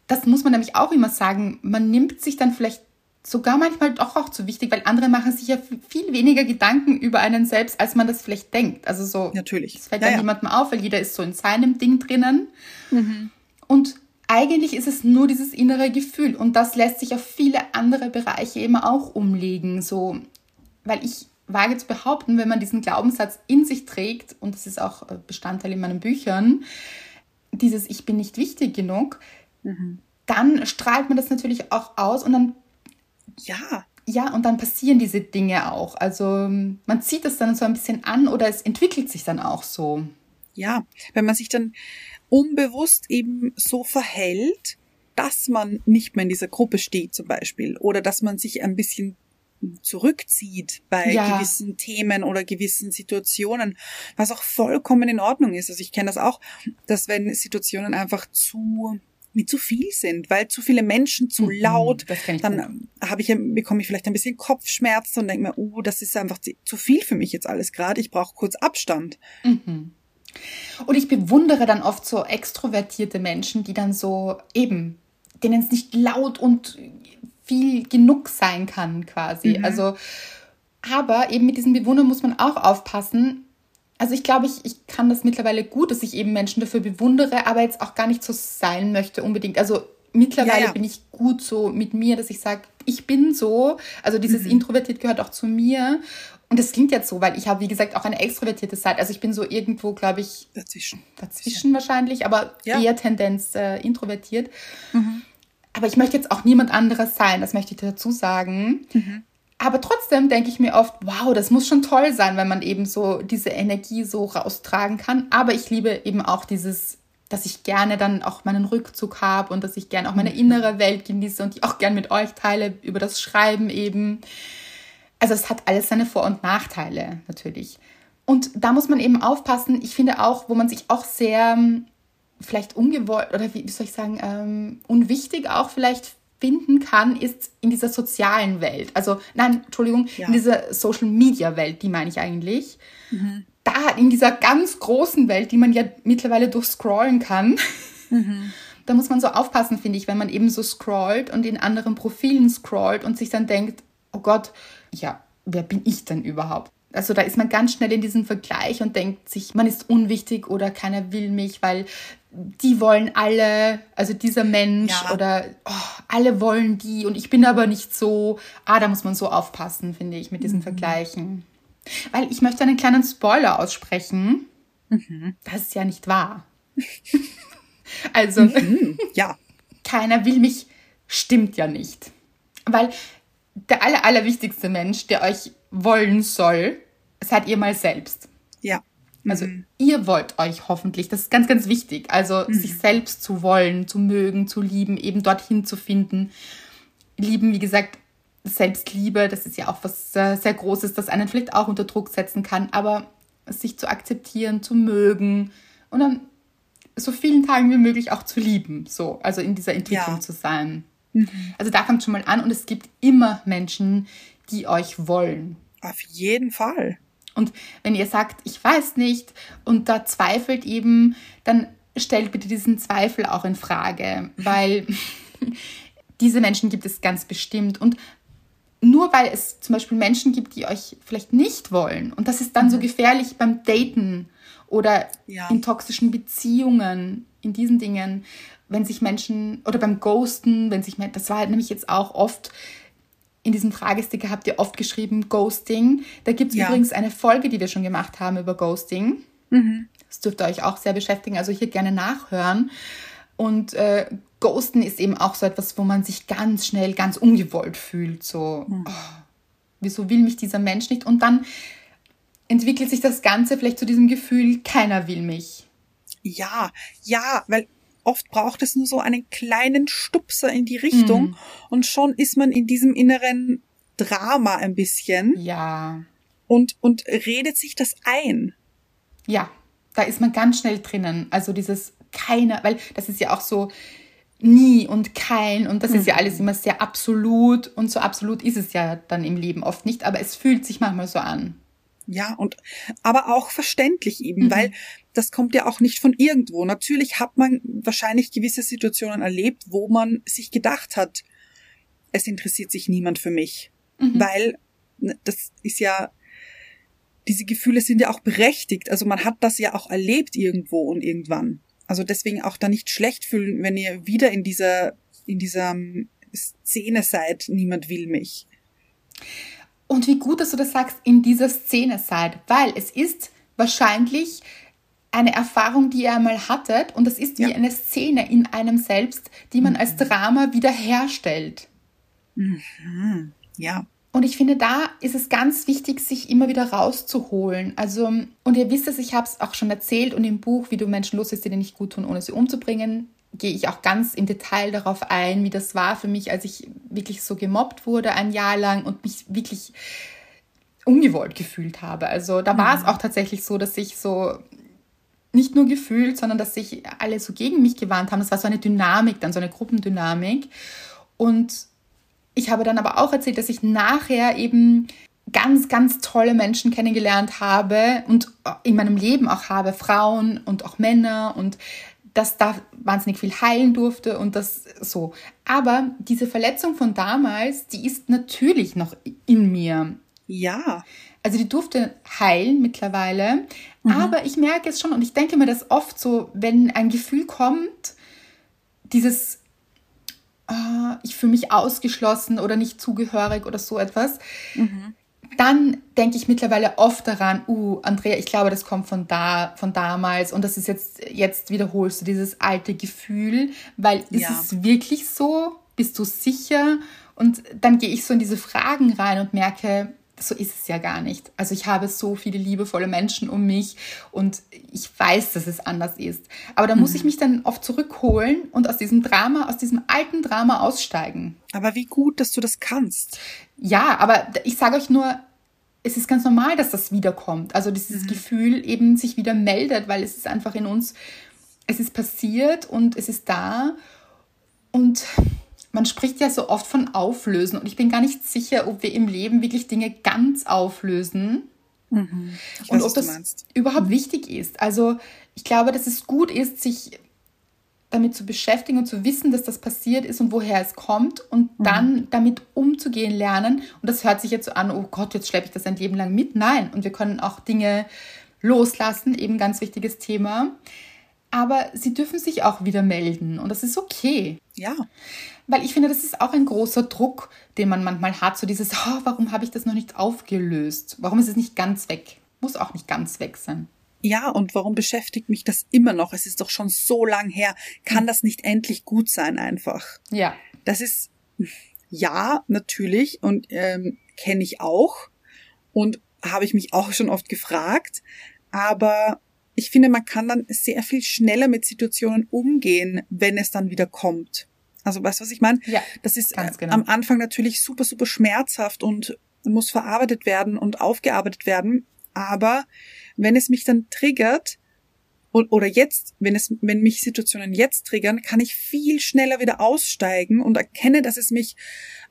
das muss man nämlich auch immer sagen. Man nimmt sich dann vielleicht sogar manchmal doch auch zu wichtig, weil andere machen sich ja viel weniger Gedanken über einen selbst, als man das vielleicht denkt. Also so. Natürlich. Das fällt ja, dann ja. niemandem auf, weil jeder ist so in seinem Ding drinnen. Mhm. Und eigentlich ist es nur dieses innere Gefühl und das lässt sich auf viele andere Bereiche eben auch umlegen. So weil ich wage zu behaupten, wenn man diesen Glaubenssatz in sich trägt, und das ist auch äh, Bestandteil in meinen Büchern, dieses Ich bin nicht wichtig genug, mhm. dann strahlt man das natürlich auch aus und dann. Ja. Ja, und dann passieren diese Dinge auch. Also man zieht es dann so ein bisschen an oder es entwickelt sich dann auch so. Ja, wenn man sich dann unbewusst eben so verhält, dass man nicht mehr in dieser Gruppe steht zum Beispiel oder dass man sich ein bisschen zurückzieht bei ja. gewissen Themen oder gewissen Situationen, was auch vollkommen in Ordnung ist. Also ich kenne das auch, dass wenn Situationen einfach zu mit zu viel sind, weil zu viele Menschen zu mhm, laut, dann habe ich bekomme ich vielleicht ein bisschen Kopfschmerzen und denke mir, oh, das ist einfach zu viel für mich jetzt alles gerade. Ich brauche kurz Abstand. Mhm. Und ich bewundere dann oft so extrovertierte Menschen, die dann so eben, denen es nicht laut und viel genug sein kann quasi. Mhm. Also, aber eben mit diesem Bewundern muss man auch aufpassen. Also ich glaube, ich, ich kann das mittlerweile gut, dass ich eben Menschen dafür bewundere, aber jetzt auch gar nicht so sein möchte unbedingt. Also mittlerweile ja, ja. bin ich gut so mit mir, dass ich sage, ich bin so. Also dieses mhm. Introvertiert gehört auch zu mir. Und das klingt jetzt so, weil ich habe, wie gesagt, auch eine extrovertierte Seite. Also ich bin so irgendwo, glaube ich, dazwischen. Dazwischen wahrscheinlich, aber ja. eher Tendenz äh, introvertiert. Mhm. Aber ich möchte jetzt auch niemand anderes sein, das möchte ich dazu sagen. Mhm. Aber trotzdem denke ich mir oft, wow, das muss schon toll sein, wenn man eben so diese Energie so raustragen kann. Aber ich liebe eben auch dieses, dass ich gerne dann auch meinen Rückzug habe und dass ich gerne auch meine innere Welt genieße und die auch gerne mit euch teile über das Schreiben eben. Also es hat alles seine Vor- und Nachteile natürlich. Und da muss man eben aufpassen. Ich finde auch, wo man sich auch sehr ähm, vielleicht ungewollt oder wie, soll ich sagen, ähm, unwichtig auch vielleicht finden kann, ist in dieser sozialen Welt. Also, nein, Entschuldigung, ja. in dieser Social Media Welt, die meine ich eigentlich. Mhm. Da in dieser ganz großen Welt, die man ja mittlerweile durchscrollen kann. Mhm. Da muss man so aufpassen, finde ich, wenn man eben so scrollt und in anderen Profilen scrollt und sich dann denkt, oh Gott, ja, wer bin ich denn überhaupt? Also da ist man ganz schnell in diesem Vergleich und denkt sich, man ist unwichtig oder keiner will mich, weil die wollen alle, also dieser Mensch ja. oder oh, alle wollen die und ich bin aber nicht so. Ah, da muss man so aufpassen, finde ich, mit diesen mhm. Vergleichen. Weil ich möchte einen kleinen Spoiler aussprechen. Mhm. Das ist ja nicht wahr. [laughs] also, mhm. ja. keiner will mich, stimmt ja nicht. Weil der aller, allerwichtigste Mensch, der euch wollen soll, seid ihr mal selbst. Ja. Also mhm. ihr wollt euch hoffentlich, das ist ganz, ganz wichtig, also mhm. sich selbst zu wollen, zu mögen, zu lieben, eben dorthin zu finden. Lieben, wie gesagt, Selbstliebe, das ist ja auch was sehr, sehr Großes, das einen vielleicht auch unter Druck setzen kann, aber sich zu akzeptieren, zu mögen und dann so vielen Tagen wie möglich auch zu lieben, so, also in dieser Entwicklung ja. zu sein. Mhm. Also da fängt schon mal an und es gibt immer Menschen, die euch wollen. Auf jeden Fall. Und wenn ihr sagt, ich weiß nicht und da zweifelt eben, dann stellt bitte diesen Zweifel auch in Frage, weil [laughs] diese Menschen gibt es ganz bestimmt. Und nur weil es zum Beispiel Menschen gibt, die euch vielleicht nicht wollen, und das ist dann so mhm. gefährlich beim Daten oder ja. in toxischen Beziehungen, in diesen Dingen, wenn sich Menschen oder beim Ghosten, wenn sich das war halt nämlich jetzt auch oft in diesem Fragesticker habt ihr oft geschrieben Ghosting. Da gibt es ja. übrigens eine Folge, die wir schon gemacht haben über Ghosting. Mhm. Das dürfte euch auch sehr beschäftigen, also hier gerne nachhören. Und äh, Ghosten ist eben auch so etwas, wo man sich ganz schnell ganz ungewollt fühlt. So, mhm. oh, wieso will mich dieser Mensch nicht? Und dann entwickelt sich das Ganze vielleicht zu diesem Gefühl, keiner will mich. Ja, ja, weil oft braucht es nur so einen kleinen Stupser in die Richtung mhm. und schon ist man in diesem inneren Drama ein bisschen. Ja. Und, und redet sich das ein. Ja, da ist man ganz schnell drinnen. Also dieses keiner, weil das ist ja auch so nie und kein und das mhm. ist ja alles immer sehr absolut und so absolut ist es ja dann im Leben oft nicht, aber es fühlt sich manchmal so an. Ja, und aber auch verständlich eben, mhm. weil das kommt ja auch nicht von irgendwo. Natürlich hat man wahrscheinlich gewisse Situationen erlebt, wo man sich gedacht hat, es interessiert sich niemand für mich. Mhm. Weil ne, das ist ja, diese Gefühle sind ja auch berechtigt. Also man hat das ja auch erlebt irgendwo und irgendwann. Also deswegen auch da nicht schlecht fühlen, wenn ihr wieder in dieser, in dieser ähm, Szene seid, niemand will mich. Und wie gut, dass du das sagst, in dieser Szene seid, weil es ist wahrscheinlich eine Erfahrung, die ihr einmal hattet und das ist wie ja. eine Szene in einem selbst, die man mhm. als Drama wiederherstellt. Mhm. Ja. Und ich finde, da ist es ganz wichtig, sich immer wieder rauszuholen. Also, und ihr wisst es, ich habe es auch schon erzählt und im Buch, wie du Menschen loslässt, die dir nicht gut tun, ohne sie umzubringen, gehe ich auch ganz im Detail darauf ein, wie das war für mich, als ich wirklich so gemobbt wurde ein Jahr lang und mich wirklich ungewollt gefühlt habe. Also da war mhm. es auch tatsächlich so, dass ich so nicht nur gefühlt, sondern dass sich alle so gegen mich gewarnt haben. Das war so eine Dynamik, dann so eine Gruppendynamik. Und ich habe dann aber auch erzählt, dass ich nachher eben ganz, ganz tolle Menschen kennengelernt habe und in meinem Leben auch habe, Frauen und auch Männer und dass da wahnsinnig viel heilen durfte und das so. Aber diese Verletzung von damals, die ist natürlich noch in mir. Ja. Also die durfte heilen mittlerweile. Mhm. Aber ich merke es schon und ich denke mir das oft so, wenn ein Gefühl kommt, dieses, oh, ich fühle mich ausgeschlossen oder nicht zugehörig oder so etwas, mhm. dann denke ich mittlerweile oft daran, uh, Andrea, ich glaube, das kommt von da, von damals und das ist jetzt, jetzt wiederholst du dieses alte Gefühl, weil ist ja. es wirklich so? Bist du sicher? Und dann gehe ich so in diese Fragen rein und merke, so ist es ja gar nicht. Also ich habe so viele liebevolle Menschen um mich und ich weiß, dass es anders ist. Aber da muss mhm. ich mich dann oft zurückholen und aus diesem Drama, aus diesem alten Drama aussteigen. Aber wie gut, dass du das kannst. Ja, aber ich sage euch nur, es ist ganz normal, dass das wiederkommt. Also dieses mhm. Gefühl eben sich wieder meldet, weil es ist einfach in uns, es ist passiert und es ist da. Und man spricht ja so oft von Auflösen und ich bin gar nicht sicher, ob wir im Leben wirklich Dinge ganz auflösen mhm. und weiß, ob das überhaupt mhm. wichtig ist. Also ich glaube, dass es gut ist, sich damit zu beschäftigen und zu wissen, dass das passiert ist und woher es kommt und mhm. dann damit umzugehen lernen. Und das hört sich jetzt so an, oh Gott, jetzt schleppe ich das ein Leben lang mit. Nein, und wir können auch Dinge loslassen, eben ganz wichtiges Thema. Aber sie dürfen sich auch wieder melden und das ist okay. Ja. Weil ich finde, das ist auch ein großer Druck, den man manchmal hat. So dieses, oh, warum habe ich das noch nicht aufgelöst? Warum ist es nicht ganz weg? Muss auch nicht ganz weg sein. Ja, und warum beschäftigt mich das immer noch? Es ist doch schon so lang her. Kann das nicht endlich gut sein einfach? Ja. Das ist, ja, natürlich und ähm, kenne ich auch und habe ich mich auch schon oft gefragt. Aber ich finde, man kann dann sehr viel schneller mit Situationen umgehen, wenn es dann wieder kommt. Also weißt du, was ich meine? Ja, das ist äh, genau. am Anfang natürlich super, super schmerzhaft und muss verarbeitet werden und aufgearbeitet werden. Aber wenn es mich dann triggert, oder jetzt, wenn es, wenn mich Situationen jetzt triggern, kann ich viel schneller wieder aussteigen und erkenne, dass es mich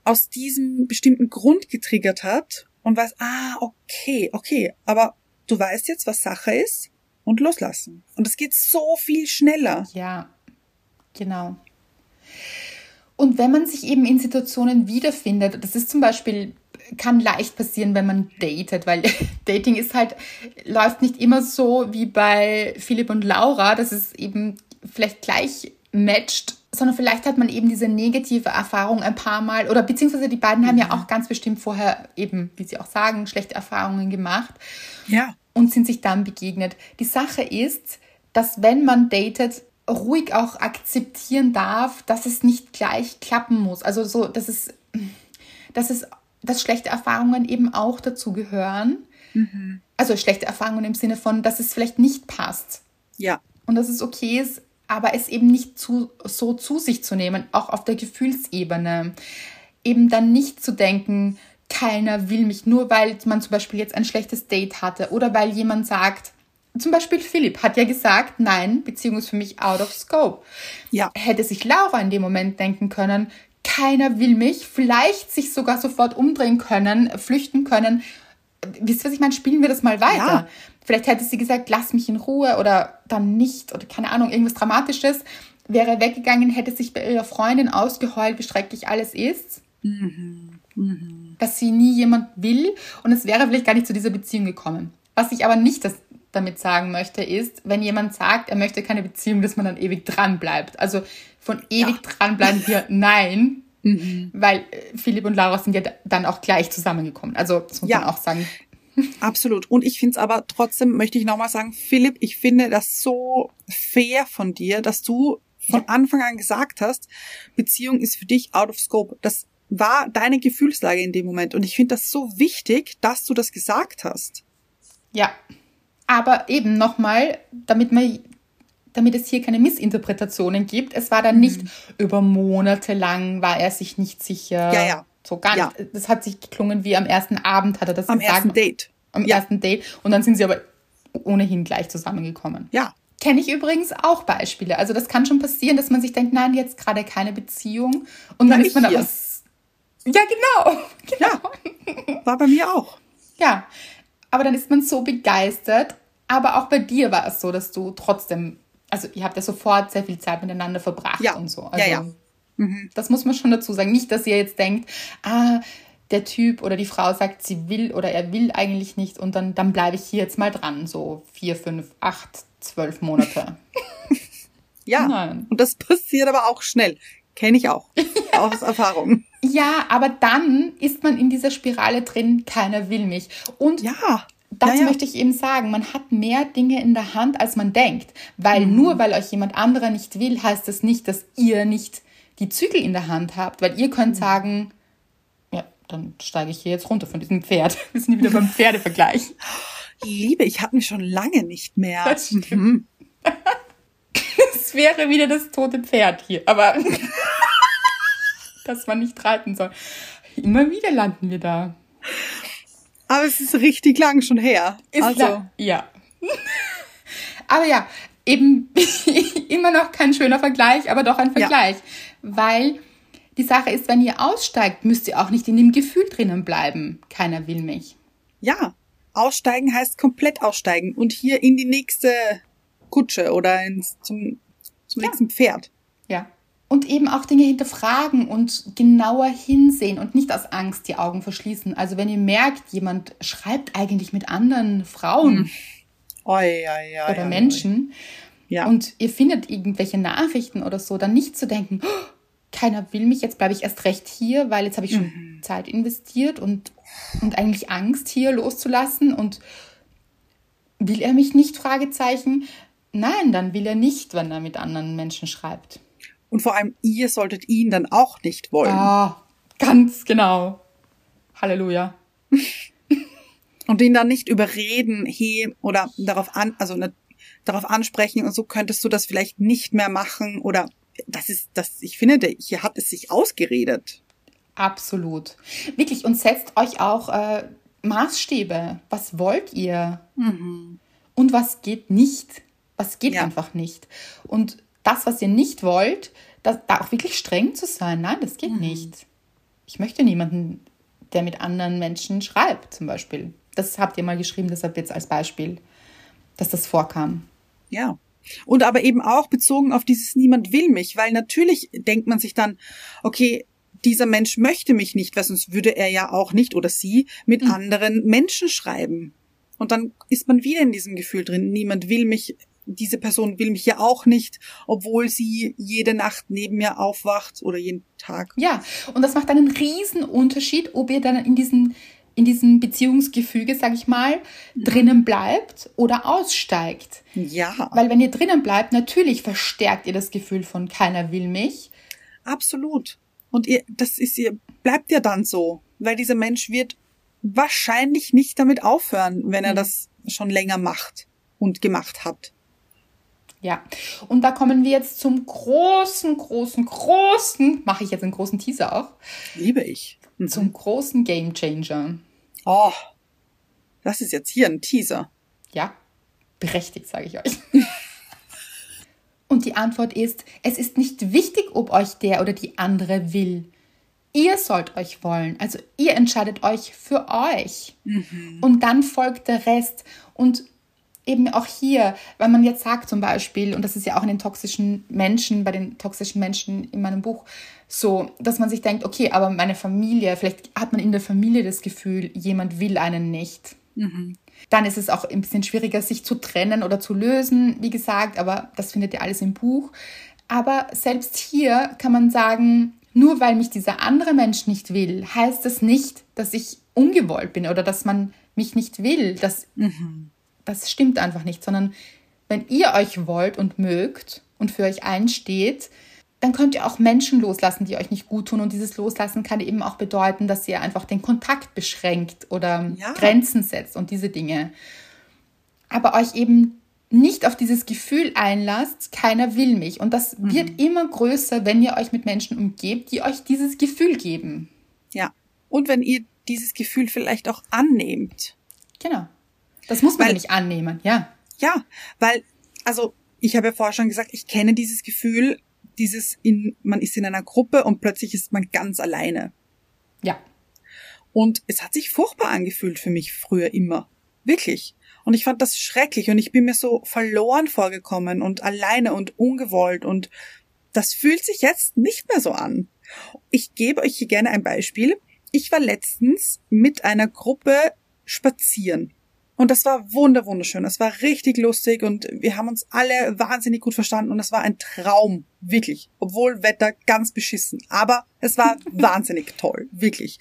aus diesem bestimmten Grund getriggert hat und weiß, ah, okay, okay, aber du weißt jetzt, was Sache ist und loslassen. Und es geht so viel schneller. Ja, genau. Und wenn man sich eben in Situationen wiederfindet, das ist zum Beispiel, kann leicht passieren, wenn man datet, weil [laughs] Dating ist halt, läuft nicht immer so wie bei Philipp und Laura, dass es eben vielleicht gleich matcht, sondern vielleicht hat man eben diese negative Erfahrung ein paar Mal oder beziehungsweise die beiden haben ja mhm. auch ganz bestimmt vorher eben, wie sie auch sagen, schlechte Erfahrungen gemacht. Ja. Und sind sich dann begegnet. Die Sache ist, dass wenn man datet, ruhig auch akzeptieren darf, dass es nicht gleich klappen muss. Also so, dass es, dass es, dass schlechte Erfahrungen eben auch dazu gehören. Mhm. Also schlechte Erfahrungen im Sinne von, dass es vielleicht nicht passt. Ja. Und dass es okay ist, aber es eben nicht zu, so zu sich zu nehmen, auch auf der Gefühlsebene. Eben dann nicht zu denken, keiner will mich, nur weil man zum Beispiel jetzt ein schlechtes Date hatte oder weil jemand sagt, zum Beispiel Philipp hat ja gesagt, nein, Beziehung ist für mich out of scope. Ja. Hätte sich Laura in dem Moment denken können, keiner will mich, vielleicht sich sogar sofort umdrehen können, flüchten können. Wisst ihr, was ich meine? Spielen wir das mal weiter. Ja. Vielleicht hätte sie gesagt, lass mich in Ruhe oder dann nicht oder keine Ahnung, irgendwas Dramatisches. Wäre weggegangen, hätte sich bei ihrer Freundin ausgeheult, wie schrecklich alles ist. Mhm. Mhm. Dass sie nie jemand will und es wäre vielleicht gar nicht zu dieser Beziehung gekommen. Was ich aber nicht das damit sagen möchte, ist, wenn jemand sagt, er möchte keine Beziehung, dass man dann ewig dran bleibt. Also von ewig ja. dran bleiben wir [laughs] nein, mhm. weil äh, Philipp und Laura sind ja dann auch gleich zusammengekommen. Also das muss ja. man auch sagen. [laughs] Absolut. Und ich finde es aber trotzdem, möchte ich nochmal sagen, Philipp, ich finde das so fair von dir, dass du von ja. Anfang an gesagt hast, Beziehung ist für dich out of scope. Das war deine Gefühlslage in dem Moment. Und ich finde das so wichtig, dass du das gesagt hast. Ja, aber eben nochmal, damit man damit es hier keine Missinterpretationen gibt. Es war dann mhm. nicht über Monate lang, war er sich nicht sicher. Ja, ja. So gar ja. nicht. Das hat sich geklungen wie am ersten Abend hat er das am gesagt. Am ersten Date. Am ja. ersten Date. Und dann sind sie aber ohnehin gleich zusammengekommen. Ja. Kenne ich übrigens auch Beispiele. Also das kann schon passieren, dass man sich denkt, nein, jetzt gerade keine Beziehung. Und dann ist man aber. Ja, genau. [laughs] genau. Ja. War bei mir auch. Ja. Aber dann ist man so begeistert. Aber auch bei dir war es so, dass du trotzdem, also ihr habt ja sofort sehr viel Zeit miteinander verbracht ja. und so. Also, ja, ja. Mhm. Das muss man schon dazu sagen. Nicht, dass ihr jetzt denkt, ah, der Typ oder die Frau sagt, sie will oder er will eigentlich nicht und dann, dann bleibe ich hier jetzt mal dran, so vier, fünf, acht, zwölf Monate. [laughs] ja, Nein. und das passiert aber auch schnell. Kenne ich auch. [laughs] Aus Erfahrung. Ja, aber dann ist man in dieser Spirale drin, keiner will mich. Und ja. dazu ja, ja. möchte ich eben sagen, man hat mehr Dinge in der Hand, als man denkt. Weil mhm. nur weil euch jemand anderer nicht will, heißt das nicht, dass ihr nicht die Zügel in der Hand habt. Weil ihr könnt mhm. sagen, dann steige ich hier jetzt runter von diesem Pferd. [laughs] Wir sind wieder beim Pferdevergleich. Liebe, ich hatte mich schon lange nicht mehr. Das stimmt. [laughs] Es wäre wieder das tote Pferd hier, aber [laughs] dass man nicht reiten soll. Immer wieder landen wir da. Aber es ist richtig lang schon her. Ist also, klar. Ja. [laughs] aber ja, eben [laughs] immer noch kein schöner Vergleich, aber doch ein Vergleich. Weil die Sache ist, wenn ihr aussteigt, müsst ihr auch nicht in dem Gefühl drinnen bleiben. Keiner will mich. ja, aussteigen heißt komplett aussteigen und hier in die nächste Kutsche oder ins, zum, zum Ja. nächsten Pferd. Ja. Und eben auch Dinge hinterfragen und genauer hinsehen und nicht aus Angst die Augen verschließen. Also wenn ihr merkt, jemand schreibt eigentlich mit anderen Frauen Oi, oi, oi, oder Menschen Ja. und ihr findet irgendwelche Nachrichten oder so, dann nicht zu denken, "Oh, keiner will mich, jetzt bleibe ich erst recht hier, weil jetzt habe ich schon Mhm. Zeit investiert und, und eigentlich Angst hier loszulassen und will er mich nicht? Fragezeichen. Nein, dann will er nicht, wenn er mit anderen Menschen schreibt. Und vor allem, ihr solltet ihn dann auch nicht wollen. Ah, ganz genau. Halleluja. [laughs] Und ihn dann nicht überreden, hey, oder darauf an, also ne, darauf ansprechen und so könntest du das vielleicht nicht mehr machen oder das ist, das, ich finde, hier hat es sich ausgeredet. Absolut. Wirklich, und setzt euch auch äh, Maßstäbe. Was wollt ihr? Und was geht nicht? Was geht Ja. einfach nicht? Und das, was ihr nicht wollt, das, da auch wirklich streng zu sein. Nein, das geht nicht. Ich möchte niemanden, der mit anderen Menschen schreibt, zum Beispiel. Das habt ihr mal geschrieben, deshalb jetzt als Beispiel, dass das vorkam. Ja. Und aber eben auch bezogen auf dieses Niemand will mich, weil natürlich denkt man sich dann, okay, dieser Mensch möchte mich nicht, weil sonst würde er ja auch nicht oder sie mit anderen Menschen schreiben. Und dann ist man wieder in diesem Gefühl drin, niemand will mich, diese Person will mich ja auch nicht, obwohl sie jede Nacht neben mir aufwacht oder jeden Tag. Ja, und das macht einen riesen Unterschied, ob ihr dann in diesem, in diesem Beziehungsgefüge, sag ich mal, drinnen bleibt oder aussteigt. Ja, Weil wenn ihr drinnen bleibt, natürlich verstärkt ihr das Gefühl von keiner will mich. absolut. Und ihr, das ist ihr, bleibt ja dann so, weil dieser Mensch wird wahrscheinlich nicht damit aufhören, wenn er das schon länger macht und gemacht hat. Ja, und da kommen wir jetzt zum großen, großen, großen, mache ich jetzt einen großen Teaser auch, Liebe ich. Mhm. zum großen Game Changer. Oh, das ist jetzt hier ein Teaser. Ja, berechtigt, sage ich euch. [laughs] Und die Antwort ist, es ist nicht wichtig, ob euch der oder die andere will. Ihr sollt euch wollen. Also ihr entscheidet euch für euch. Und dann folgt der Rest. Und eben auch hier, weil man jetzt sagt zum Beispiel, und das ist ja auch in den toxischen Menschen, bei den toxischen Menschen in meinem Buch so, dass man sich denkt, okay, aber meine Familie, vielleicht hat man in der Familie das Gefühl, jemand will einen nicht. Dann ist es auch ein bisschen schwieriger, sich zu trennen oder zu lösen, wie gesagt, aber das findet ihr alles im Buch. Aber selbst hier kann man sagen, nur weil mich dieser andere Mensch nicht will, heißt das nicht, dass ich ungewollt bin oder dass man mich nicht will. Das, das stimmt einfach nicht, sondern wenn ihr euch wollt und mögt und für euch einsteht, dann könnt ihr auch Menschen loslassen, die euch nicht gut tun. Und dieses Loslassen kann eben auch bedeuten, dass ihr einfach den Kontakt beschränkt oder Ja. Grenzen setzt und diese Dinge. Aber euch eben nicht auf dieses Gefühl einlasst, keiner will mich. Und das wird immer größer, wenn ihr euch mit Menschen umgebt, die euch dieses Gefühl geben. Ja. Und wenn ihr dieses Gefühl vielleicht auch annehmt. Genau. Das muss man Weil- ja nicht annehmen, ja. Ja, weil, also, ich habe ja vorher schon gesagt, ich kenne dieses Gefühl, dieses in, man ist in einer Gruppe und plötzlich ist man ganz alleine. Ja. Und es hat sich furchtbar angefühlt für mich früher immer. Wirklich. Und ich fand das schrecklich und ich bin mir so verloren vorgekommen und alleine und ungewollt und das fühlt sich jetzt nicht mehr so an. Ich gebe euch hier gerne ein Beispiel. Ich war letztens mit einer Gruppe spazieren. Und das war wunder wunderschön. Das war richtig lustig und wir haben uns alle wahnsinnig gut verstanden und es war ein Traum, wirklich. Obwohl Wetter ganz beschissen. Aber es war [laughs] wahnsinnig toll, wirklich.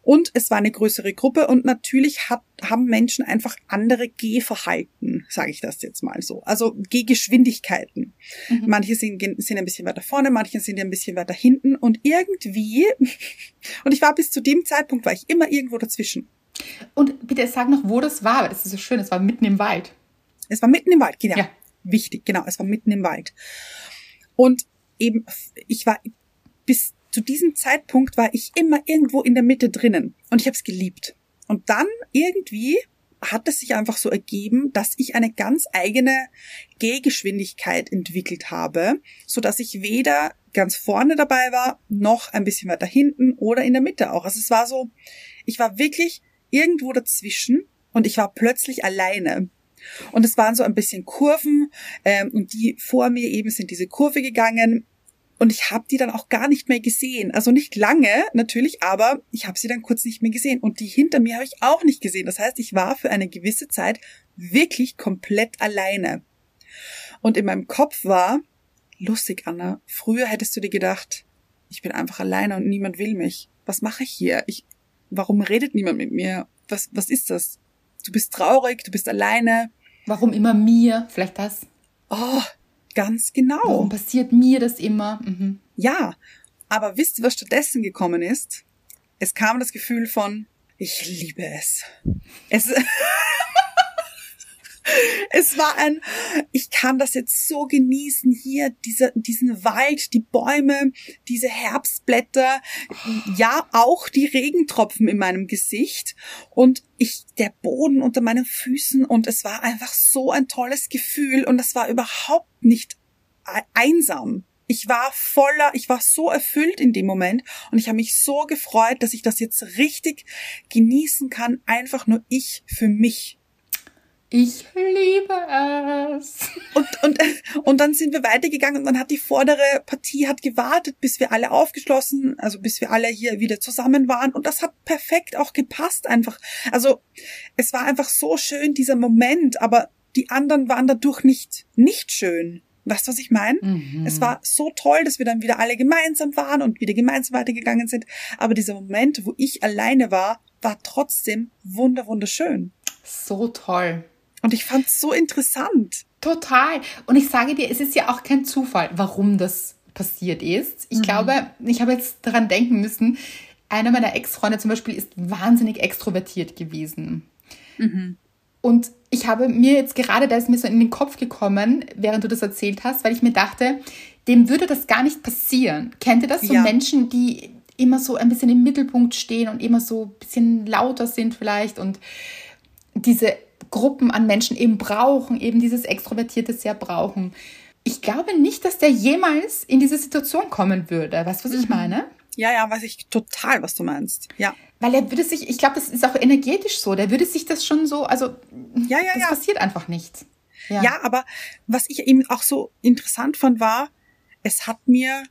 Und es war eine größere Gruppe und natürlich hat, haben Menschen einfach andere Gehverhalten, sage ich das jetzt mal so. Also Gehgeschwindigkeiten. Mhm. Manche sind, sind ein bisschen weiter vorne, manche sind ein bisschen weiter hinten und irgendwie, [laughs] und ich war bis zu dem Zeitpunkt, war ich immer irgendwo dazwischen. Und bitte sag noch, wo das war, weil das ist so schön, es war mitten im Wald. Es war mitten im Wald, genau. Ja. Wichtig, genau, es war mitten im Wald. Und eben, ich war bis zu diesem Zeitpunkt war ich immer irgendwo in der Mitte drinnen und ich habe es geliebt. Und dann irgendwie hat es sich einfach so ergeben, dass ich eine ganz eigene Gehgeschwindigkeit entwickelt habe, so dass ich weder ganz vorne dabei war, noch ein bisschen weiter hinten oder in der Mitte auch. Also es war so, ich war wirklich irgendwo dazwischen und ich war plötzlich alleine. Und es waren so ein bisschen Kurven ähm, und die vor mir eben sind diese Kurve gegangen und ich habe die dann auch gar nicht mehr gesehen. Also nicht lange natürlich, aber ich habe sie dann kurz nicht mehr gesehen. Und die hinter mir habe ich auch nicht gesehen. Das heißt, ich war für eine gewisse Zeit wirklich komplett alleine. Und in meinem Kopf war, lustig, Anna, früher hättest du dir gedacht, ich bin einfach alleine und niemand will mich. Was mache ich hier? Ich, warum redet niemand mit mir? Was, was ist das? Du bist traurig, du bist alleine. Warum immer mir? Vielleicht das. Oh, Ganz genau. Warum passiert mir das immer? Mhm. Ja, aber wisst ihr, was stattdessen gekommen ist? Es kam das Gefühl von, ich liebe es. Es, [laughs] es war ein, ich kann das jetzt so genießen hier, diese, diesen Wald, die Bäume, diese Herbstblätter, ja, auch die Regentropfen in meinem Gesicht und ich, der Boden unter meinen Füßen und es war einfach so ein tolles Gefühl und es war überhaupt nicht einsam. Ich war voller, ich war so erfüllt in dem Moment und ich habe mich so gefreut, dass ich das jetzt richtig genießen kann, einfach nur ich für mich. Ich liebe es. Und, und, und dann sind wir weitergegangen und dann hat die vordere Partie hat gewartet, bis wir alle aufgeschlossen, also bis wir alle hier wieder zusammen waren. Und das hat perfekt auch gepasst einfach. Also es war einfach so schön, dieser Moment, aber die anderen waren dadurch nicht, nicht schön. Weißt du, was ich meine? Mhm. Es war so toll, dass wir dann wieder alle gemeinsam waren und wieder gemeinsam weitergegangen sind. Aber dieser Moment, wo ich alleine war, war trotzdem wunder wunderschön. So toll. Und ich fand es so interessant. Total. Und ich sage dir, es ist ja auch kein Zufall, warum das passiert ist. Ich mhm. glaube, ich habe jetzt daran denken müssen, einer meiner Ex-Freunde zum Beispiel ist wahnsinnig extrovertiert gewesen. Mhm. Und ich habe mir jetzt gerade, da ist mir so in den Kopf gekommen, während du das erzählt hast, weil ich mir dachte, dem würde das gar nicht passieren. Kennt ihr das? So ja. Menschen, die immer so ein bisschen im Mittelpunkt stehen und immer so ein bisschen lauter sind vielleicht und diese Gruppen an Menschen eben brauchen, eben dieses Extrovertierte sehr brauchen. Ich glaube nicht, dass der jemals in diese Situation kommen würde. Weißt du, was ich mhm. meine? Ja, ja, weiß ich total, was du meinst. Ja. Weil er würde sich, ich glaube, das ist auch energetisch so, der würde sich das schon so, also ja, ja, das ja. passiert einfach nicht. Ja. ja, aber was ich eben auch so interessant fand, war, es hat mir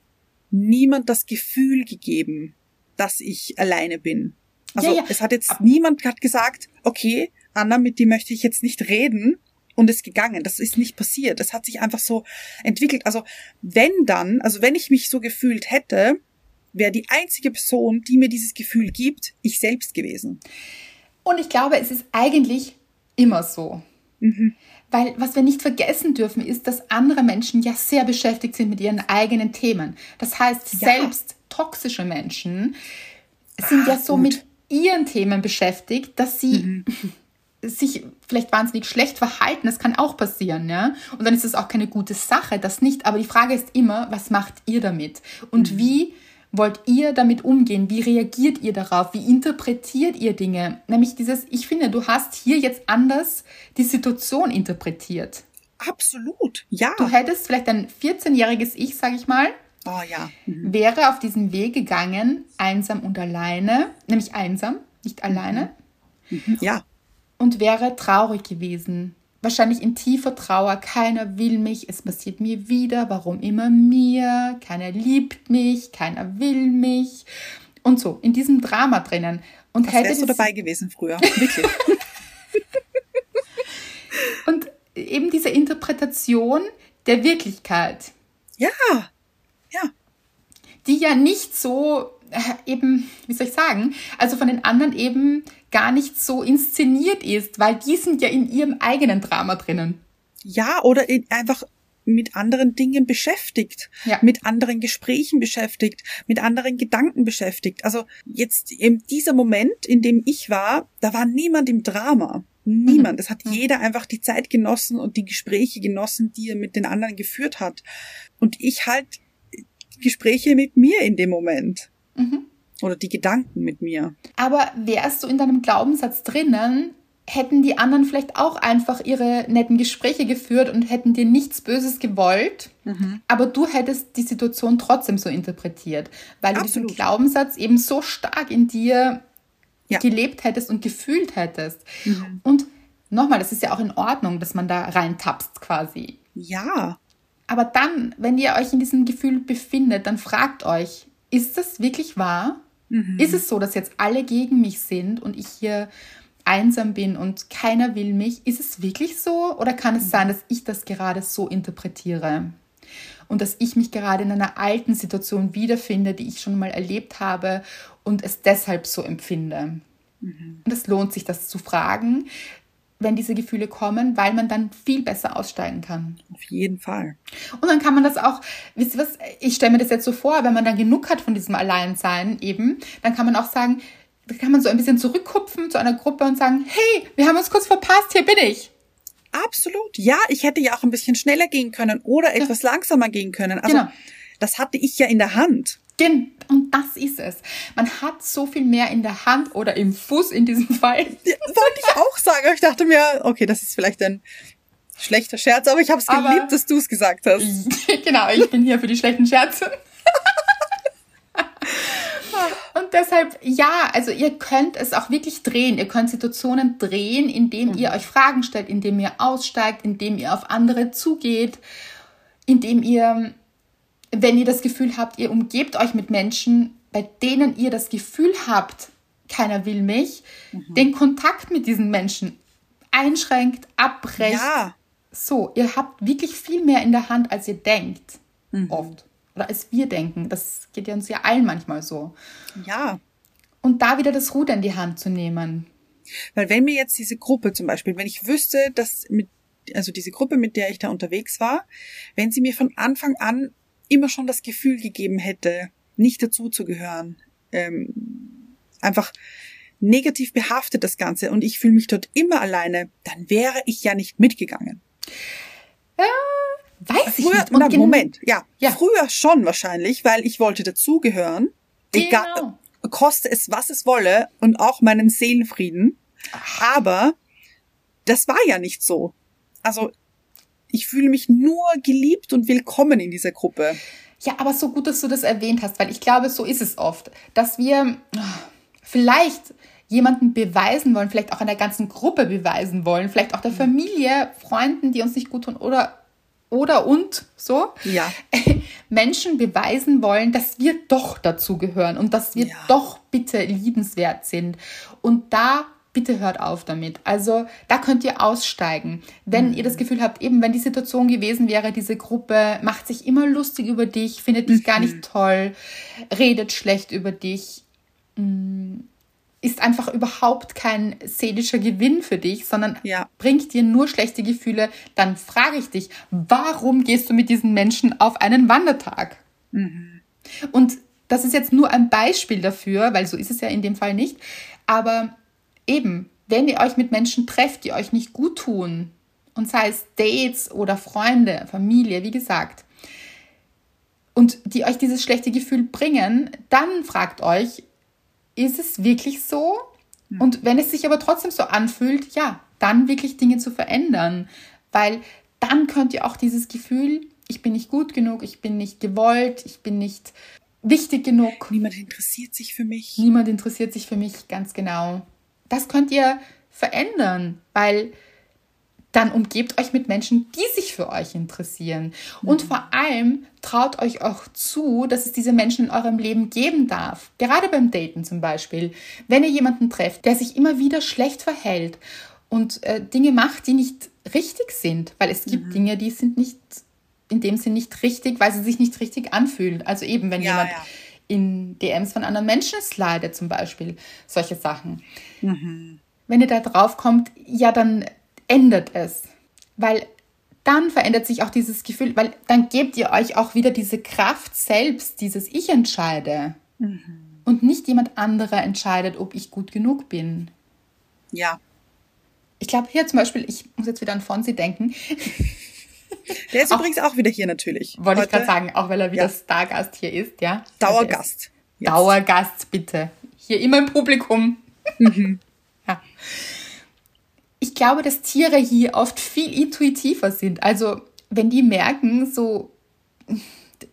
niemand das Gefühl gegeben, dass ich alleine bin. Also ja, ja. es hat jetzt niemand hat gesagt, okay, Anna, mit dir möchte ich jetzt nicht reden und ist gegangen. Das ist nicht passiert. Es hat sich einfach so entwickelt. Also wenn dann, also wenn ich mich so gefühlt hätte, wäre die einzige Person, die mir dieses Gefühl gibt, ich selbst gewesen. Und ich glaube, es ist eigentlich immer so. Mhm. Weil was wir nicht vergessen dürfen, ist, dass andere Menschen ja sehr beschäftigt sind mit ihren eigenen Themen. Das heißt, ja. selbst toxische Menschen sind ah, ja so gut. mit ihren Themen beschäftigt, dass sie mhm. [laughs] sich vielleicht wahnsinnig schlecht verhalten. Das kann auch passieren, ja. Und dann ist das auch keine gute Sache, das nicht. Aber die Frage ist immer, was macht ihr damit? Und mhm. wie wollt ihr damit umgehen? Wie reagiert ihr darauf? Wie interpretiert ihr Dinge? Nämlich dieses, ich finde, du hast hier jetzt anders die Situation interpretiert. Absolut, ja. Du hättest vielleicht ein 14-jähriges Ich, sag ich mal, oh, ja. Mhm. wäre auf diesen Weg gegangen, einsam und alleine, nämlich einsam, nicht alleine. Mhm. Ja. Und wäre traurig gewesen, wahrscheinlich in tiefer Trauer, keiner will mich, es passiert mir wieder, warum immer mir, keiner liebt mich, keiner will mich und so, in diesem Drama drinnen. Und Was hätte wärst du dabei gewesen früher, [laughs] wirklich. und eben diese Interpretation der Wirklichkeit. Ja, ja. Die ja nicht so [laughs] eben, wie soll ich sagen, also von den anderen eben gar nicht so inszeniert ist, weil die sind ja in ihrem eigenen Drama drinnen. Ja, oder in, einfach mit anderen Dingen beschäftigt, Ja. mit anderen Gesprächen beschäftigt, mit anderen Gedanken beschäftigt. Also jetzt in dieser Moment, in dem ich war, da war niemand im Drama. Niemand. Es hat jeder einfach die Zeit genossen und die Gespräche genossen, die er mit den anderen geführt hat. Und ich halt Gespräche mit mir in dem Moment. Mhm. Oder die Gedanken mit mir. Aber wärst du in deinem Glaubenssatz drinnen, hätten die anderen vielleicht auch einfach ihre netten Gespräche geführt und hätten dir nichts Böses gewollt, aber du hättest die Situation trotzdem so interpretiert, weil du diesen Absolut. Glaubenssatz eben so stark in dir Ja. gelebt hättest und gefühlt hättest. Und nochmal, das ist ja auch in Ordnung, dass man da reintapst quasi. Ja. Aber dann, wenn ihr euch in diesem Gefühl befindet, dann fragt euch, ist das wirklich wahr? Ist es so, dass jetzt alle gegen mich sind und ich hier einsam bin und keiner will mich? Ist es wirklich so? Oder kann es sein, dass ich das gerade so interpretiere? Und dass ich mich gerade in einer alten Situation wiederfinde, die ich schon mal erlebt habe und es deshalb so empfinde? Und es lohnt sich, das zu fragen, wenn diese Gefühle kommen, weil man dann viel besser aussteigen kann. Auf jeden Fall. Und dann kann man das auch, wisst ihr was, ich stelle mir das jetzt so vor, wenn man dann genug hat von diesem Alleinsein eben, dann kann man auch sagen, da kann man so ein bisschen zurückkupfen zu einer Gruppe und sagen, hey, wir haben uns kurz verpasst, hier bin ich. Absolut. Ja, ich hätte ja auch ein bisschen schneller gehen können oder etwas langsamer gehen können. Also Genau. das hatte ich ja in der Hand. Gen- Und das ist es. Man hat so viel mehr in der Hand oder im Fuß in diesem Fall. Ja, wollte ich auch sagen. Ich dachte mir, okay, das ist vielleicht ein schlechter Scherz, aber ich habe es geliebt, dass du es gesagt hast. [laughs] genau, ich bin hier für die schlechten Scherze. [laughs] Und deshalb, ja, also ihr könnt es auch wirklich drehen. Ihr könnt Situationen drehen, indem ihr euch Fragen stellt, indem ihr aussteigt, indem ihr auf andere zugeht, indem ihr, wenn ihr das Gefühl habt, ihr umgebt euch mit Menschen, bei denen ihr das Gefühl habt, keiner will mich, den Kontakt mit diesen Menschen einschränkt, abbrecht. Ja, So, ihr habt wirklich viel mehr in der Hand, als ihr denkt. Oft. Oder als wir denken. Das geht ja uns ja allen manchmal so. ja. Und da wieder das Ruder in die Hand zu nehmen. Weil wenn mir jetzt diese Gruppe zum Beispiel, wenn ich wüsste, dass mit, also diese Gruppe, mit der ich da unterwegs war, wenn sie mir von Anfang an immer schon das Gefühl gegeben hätte, nicht dazuzugehören, ähm, einfach negativ behaftet das Ganze und ich fühle mich dort immer alleine, dann wäre ich ja nicht mitgegangen. Weiß ich Früher, nicht. Und na, Moment, ja, Ja. früher schon wahrscheinlich, weil ich wollte dazugehören, egal, Genau. koste es, was es wolle und auch meinen Seelenfrieden. Aber das war ja nicht so. Also ich fühle mich nur geliebt und willkommen in dieser Gruppe. Ja, aber so gut, dass du das erwähnt hast, weil ich glaube, so ist es oft, dass wir ah, vielleicht jemanden beweisen wollen, vielleicht auch einer ganzen Gruppe beweisen wollen, vielleicht auch der Familie, Freunden, die uns nicht gut tun oder oder und so Ja. [laughs] Menschen beweisen wollen, dass wir doch dazugehören und dass wir Ja. doch bitte liebenswert sind. Und da bitte hört auf damit. Also da könnt ihr aussteigen. Wenn ihr das Gefühl habt, eben wenn die Situation gewesen wäre, diese Gruppe macht sich immer lustig über dich, findet dich gar nicht toll, redet schlecht über dich, mm, ist einfach überhaupt kein seelischer Gewinn für dich, sondern Ja. bringt dir nur schlechte Gefühle, dann frage ich dich, warum gehst du mit diesen Menschen auf einen Wandertag? Und das ist jetzt nur ein Beispiel dafür, weil so ist es ja in dem Fall nicht. Aber eben, wenn ihr euch mit Menschen trefft, die euch nicht gut tun, und sei es Dates oder Freunde, Familie, wie gesagt, und die euch dieses schlechte Gefühl bringen, dann fragt euch, ist es wirklich so? Und wenn es sich aber trotzdem so anfühlt, ja, dann wirklich Dinge zu verändern. Weil dann könnt ihr auch dieses Gefühl, ich bin nicht gut genug, ich bin nicht gewollt, ich bin nicht wichtig genug, Niemand interessiert sich für mich. niemand interessiert sich für mich ganz genau. Das könnt ihr verändern, weil dann umgebt euch mit Menschen, die sich für euch interessieren. Und vor allem traut euch auch zu, dass es diese Menschen in eurem Leben geben darf. Gerade beim Daten zum Beispiel. Wenn ihr jemanden trefft, der sich immer wieder schlecht verhält und äh, Dinge macht, die nicht richtig sind, weil es gibt Dinge, die sind nicht in dem Sinn nicht richtig, weil sie sich nicht richtig anfühlen. Also eben, wenn Ja, jemand ja. In DMs von anderen Menschen slide zum Beispiel. Solche Sachen. Wenn ihr da drauf kommt, ja, dann ändert es. Weil dann verändert sich auch dieses Gefühl, weil dann gebt ihr euch auch wieder diese Kraft selbst, dieses Ich entscheide. Und nicht jemand anderer entscheidet, ob ich gut genug bin. Ja. Ich glaube hier zum Beispiel, ich muss jetzt wieder an Fonsi denken. [laughs] [laughs] Der ist übrigens auch wieder hier natürlich. Wollte ich Heute gerade sagen, auch weil er wieder Ja. Stargast hier ist, ja. Dauergast. Jetzt. Dauergast, bitte. Hier immer im Publikum. [laughs] Mhm. ja. Ich glaube, dass Tiere hier oft viel intuitiver sind. Also, wenn die merken, so,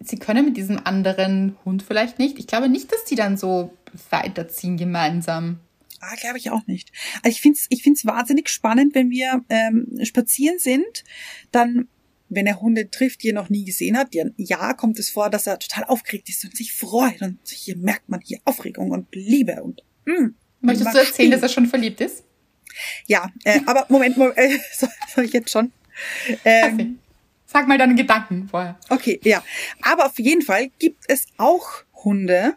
sie können mit diesem anderen Hund vielleicht nicht. Ich glaube nicht, dass die dann so weiterziehen gemeinsam. Ah, glaube ich auch nicht. Also ich finde es ich find's wahnsinnig spannend, wenn wir ähm, spazieren sind, dann, wenn er Hunde trifft, die er noch nie gesehen hat, ja, kommt es vor, dass er total aufgeregt ist und sich freut. Und hier merkt man hier Aufregung und Liebe und mm, Möchtest du erzählen, dass er schon verliebt ist? Ja, äh, aber Moment, Moment äh, [laughs] soll, soll ich jetzt schon? Ähm, Sag mal deine Gedanken vorher. Okay, ja. Aber auf jeden Fall gibt es auch Hunde,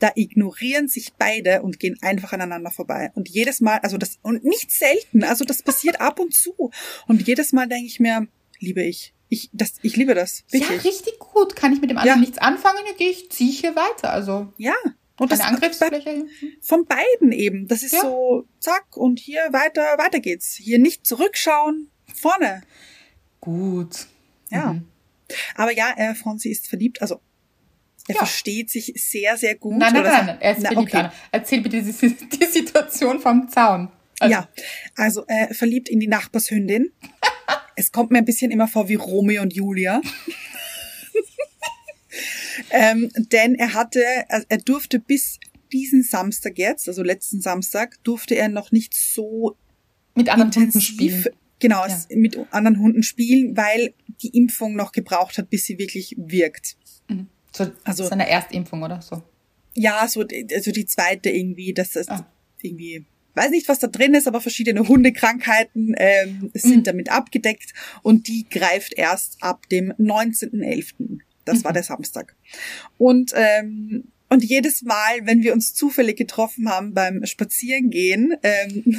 da ignorieren sich beide und gehen einfach aneinander vorbei. Und jedes Mal, also das, und nicht selten, also das passiert ab und zu. Und jedes Mal denke ich mir, liebe ich. Ich, das, ich liebe das. Ja, Wirklich. richtig gut. Kann ich mit dem anderen Ja. nichts anfangen, dann gehe ich, ziehe ich hier weiter. Also, Ja. Und das Angriffsfläche. von beiden eben. Das ist Ja. so, zack, und hier weiter, weiter geht's. Hier nicht zurückschauen, vorne. Gut. Ja. Mhm. Aber ja, äh, Franzi ist verliebt, also er Ja. versteht sich sehr, sehr gut. Nein, nein, nein, nein, er ist Na, verliebt. okay. Erzähl bitte die, [laughs] die Situation vom Zaun. Also, ja, also äh, verliebt in die Nachbarshündin. Es kommt mir ein bisschen immer vor wie Romeo und Julia. [laughs] ähm, denn er hatte, also er durfte bis diesen Samstag jetzt, also letzten Samstag, durfte er noch nicht so Mit anderen Hunden spielen. genau, Ja. mit anderen Hunden spielen, weil die Impfung noch gebraucht hat, bis sie wirklich wirkt. Mhm. So, Also- seine Erstimpfung oder so. Ja, so die- also die zweite irgendwie, dass das Ah. irgendwie weiß nicht, was da drin ist, aber verschiedene Hundekrankheiten ähm, sind Mhm. damit abgedeckt und die greift erst ab dem 19.11. Das Mhm. war der Samstag. Und ähm, und jedes Mal, wenn wir uns zufällig getroffen haben beim Spazierengehen, ähm,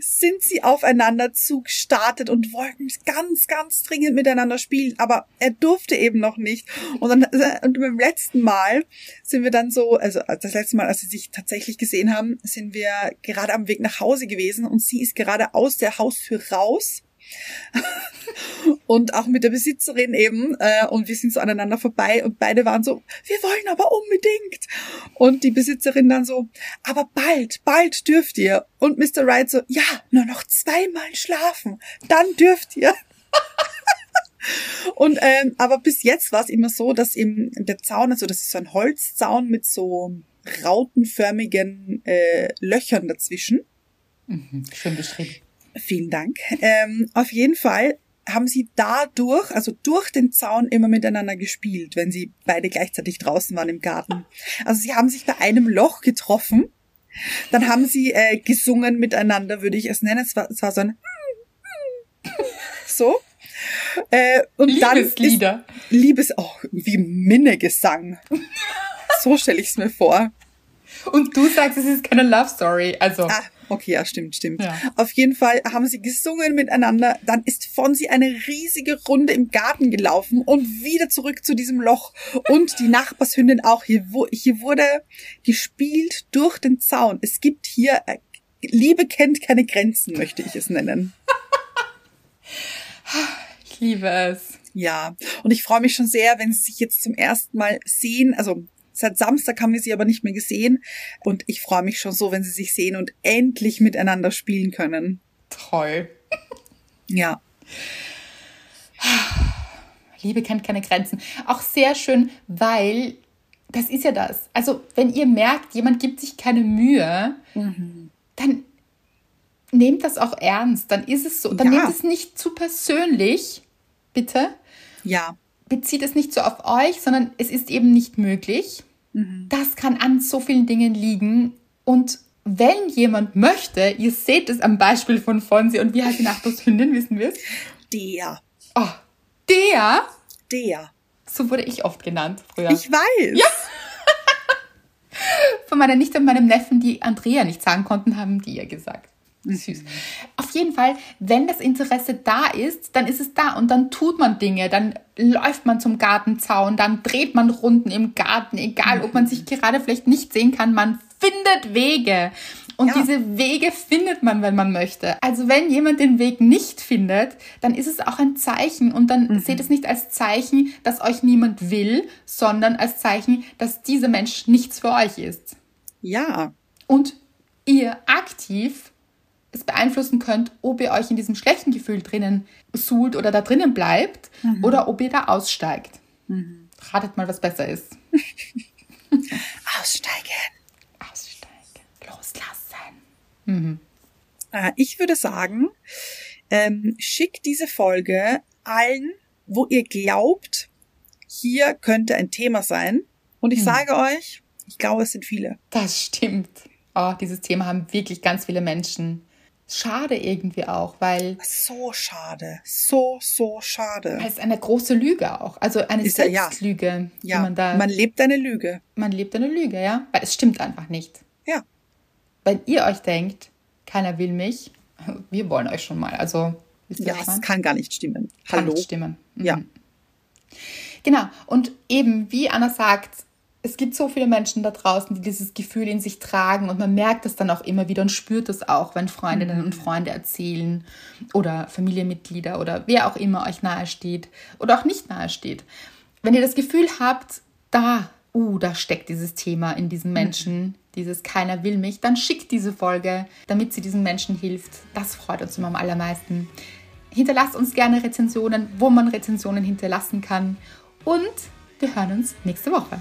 sind sie aufeinander zugestartet und wollten ganz, ganz dringend miteinander spielen, aber er durfte eben noch nicht. Und dann und beim letzten Mal sind wir dann so, also das letzte Mal, als sie sich tatsächlich gesehen haben, sind wir gerade am Weg nach Hause gewesen und sie ist gerade aus der Haustür raus. Und auch mit der Besitzerin eben äh, und wir sind so aneinander vorbei und beide waren so, wir wollen aber unbedingt und die Besitzerin dann so, aber bald, bald dürft ihr und Mr. Wright so, ja, nur noch zweimal schlafen, dann dürft ihr. [laughs] Und ähm, aber bis jetzt war es immer so, dass eben der Zaun, also das ist so ein Holzzaun mit so rautenförmigen äh, Löchern dazwischen. Mhm. Schön beschrieben. Vielen Dank. Ähm, auf jeden Fall haben sie dadurch, also durch den Zaun immer miteinander gespielt, wenn sie beide gleichzeitig draußen waren im Garten. Also sie haben sich bei einem Loch getroffen, dann haben sie äh, gesungen miteinander, würde ich es nennen. Es war, es war so ein so. Äh, und dann ist Liebeslieder. Liebes, oh, wie Minnegesang. So stelle ich es mir vor. Und du sagst, es ist keine Love Story. Also, Ah, okay, ja, stimmt, stimmt. Ja. Auf jeden Fall haben sie gesungen miteinander. Dann ist Fonsi eine riesige Runde im Garten gelaufen und wieder zurück zu diesem Loch. Und die Nachbarshündin auch. Hier, hier wurde gespielt durch den Zaun. Es gibt hier, äh, Liebe kennt keine Grenzen, möchte ich es nennen. ich liebe es. Ja, und ich freue mich schon sehr, wenn sie sich jetzt zum ersten Mal sehen. Also seit Samstag haben wir sie aber nicht mehr gesehen. Und ich freue mich schon so, wenn sie sich sehen und endlich miteinander spielen können. Toll. Ja. Liebe kennt keine Grenzen. Auch sehr schön, weil das ist ja das. Also, wenn ihr merkt, jemand gibt sich keine Mühe, dann nehmt das auch ernst. Dann ist es so. Dann Ja. nehmt es nicht zu persönlich, bitte. Ja. Bezieht es nicht so auf euch, sondern es ist eben nicht möglich. Das kann an so vielen Dingen liegen. Und wenn jemand möchte, ihr seht es am Beispiel von Fonsi und wie heißt die Nachbarshündin, wissen wir es? Der. Oh, der, Der. so wurde ich oft genannt früher. Ich weiß. Ja. [laughs] von meiner Nichte und meinem Neffen, die Andrea nicht sagen konnten, haben die ihr gesagt. Süß. Auf jeden Fall, wenn das Interesse da ist, dann ist es da und dann tut man Dinge, dann läuft man zum Gartenzaun, dann dreht man Runden im Garten, egal ob man sich gerade vielleicht nicht sehen kann, man findet Wege. Und Ja. diese Wege findet man, wenn man möchte. Also wenn jemand den Weg nicht findet, dann ist es auch ein Zeichen und dann seht es nicht als Zeichen, dass euch niemand will, sondern als Zeichen, dass dieser Mensch nichts für euch ist. Ja, Und ihr aktiv es beeinflussen könnt, ob ihr euch in diesem schlechten Gefühl drinnen suhlt oder da drinnen bleibt oder ob ihr da aussteigt. Ratet mal, was besser ist. [laughs] aussteigen. Aussteigen. Loslassen. Äh, ich würde sagen, ähm, schickt diese Folge allen, wo ihr glaubt, hier könnte ein Thema sein. Und ich sage euch, ich glaube, es sind viele. Das stimmt. Oh, dieses Thema haben wirklich ganz viele Menschen. Schade irgendwie auch, weil So schade. So, so schade. es eine große Lüge auch. Also eine Ist ja- ja. Selbstlüge, Ja, die man da. man lebt eine Lüge. man lebt eine Lüge, ja? Weil es stimmt einfach nicht. Ja. Wenn ihr euch keiner will mich, wir wollen euch schon mal. Also, Ja, meine? kann gar nicht stimmen. Kann Hallo? nicht stimmen. Mhm. Ja. Genau. Und eben, wie Anna sagt, es gibt so viele Menschen da draußen, die dieses Gefühl in sich tragen und man merkt es dann auch immer wieder und spürt es auch, wenn Freundinnen Mhm. und Freunde erzählen oder Familienmitglieder oder wer auch immer euch nahesteht oder auch nicht nahesteht. Wenn ihr das Gefühl habt, da, uh, da steckt dieses Thema in diesem Mhm. Menschen, dieses keiner will mich, dann schickt diese Folge, damit sie diesen Menschen hilft. Das freut uns immer am allermeisten. Hinterlasst uns gerne Rezensionen, wo man Rezensionen hinterlassen kann. Und wir hören uns nächste Woche.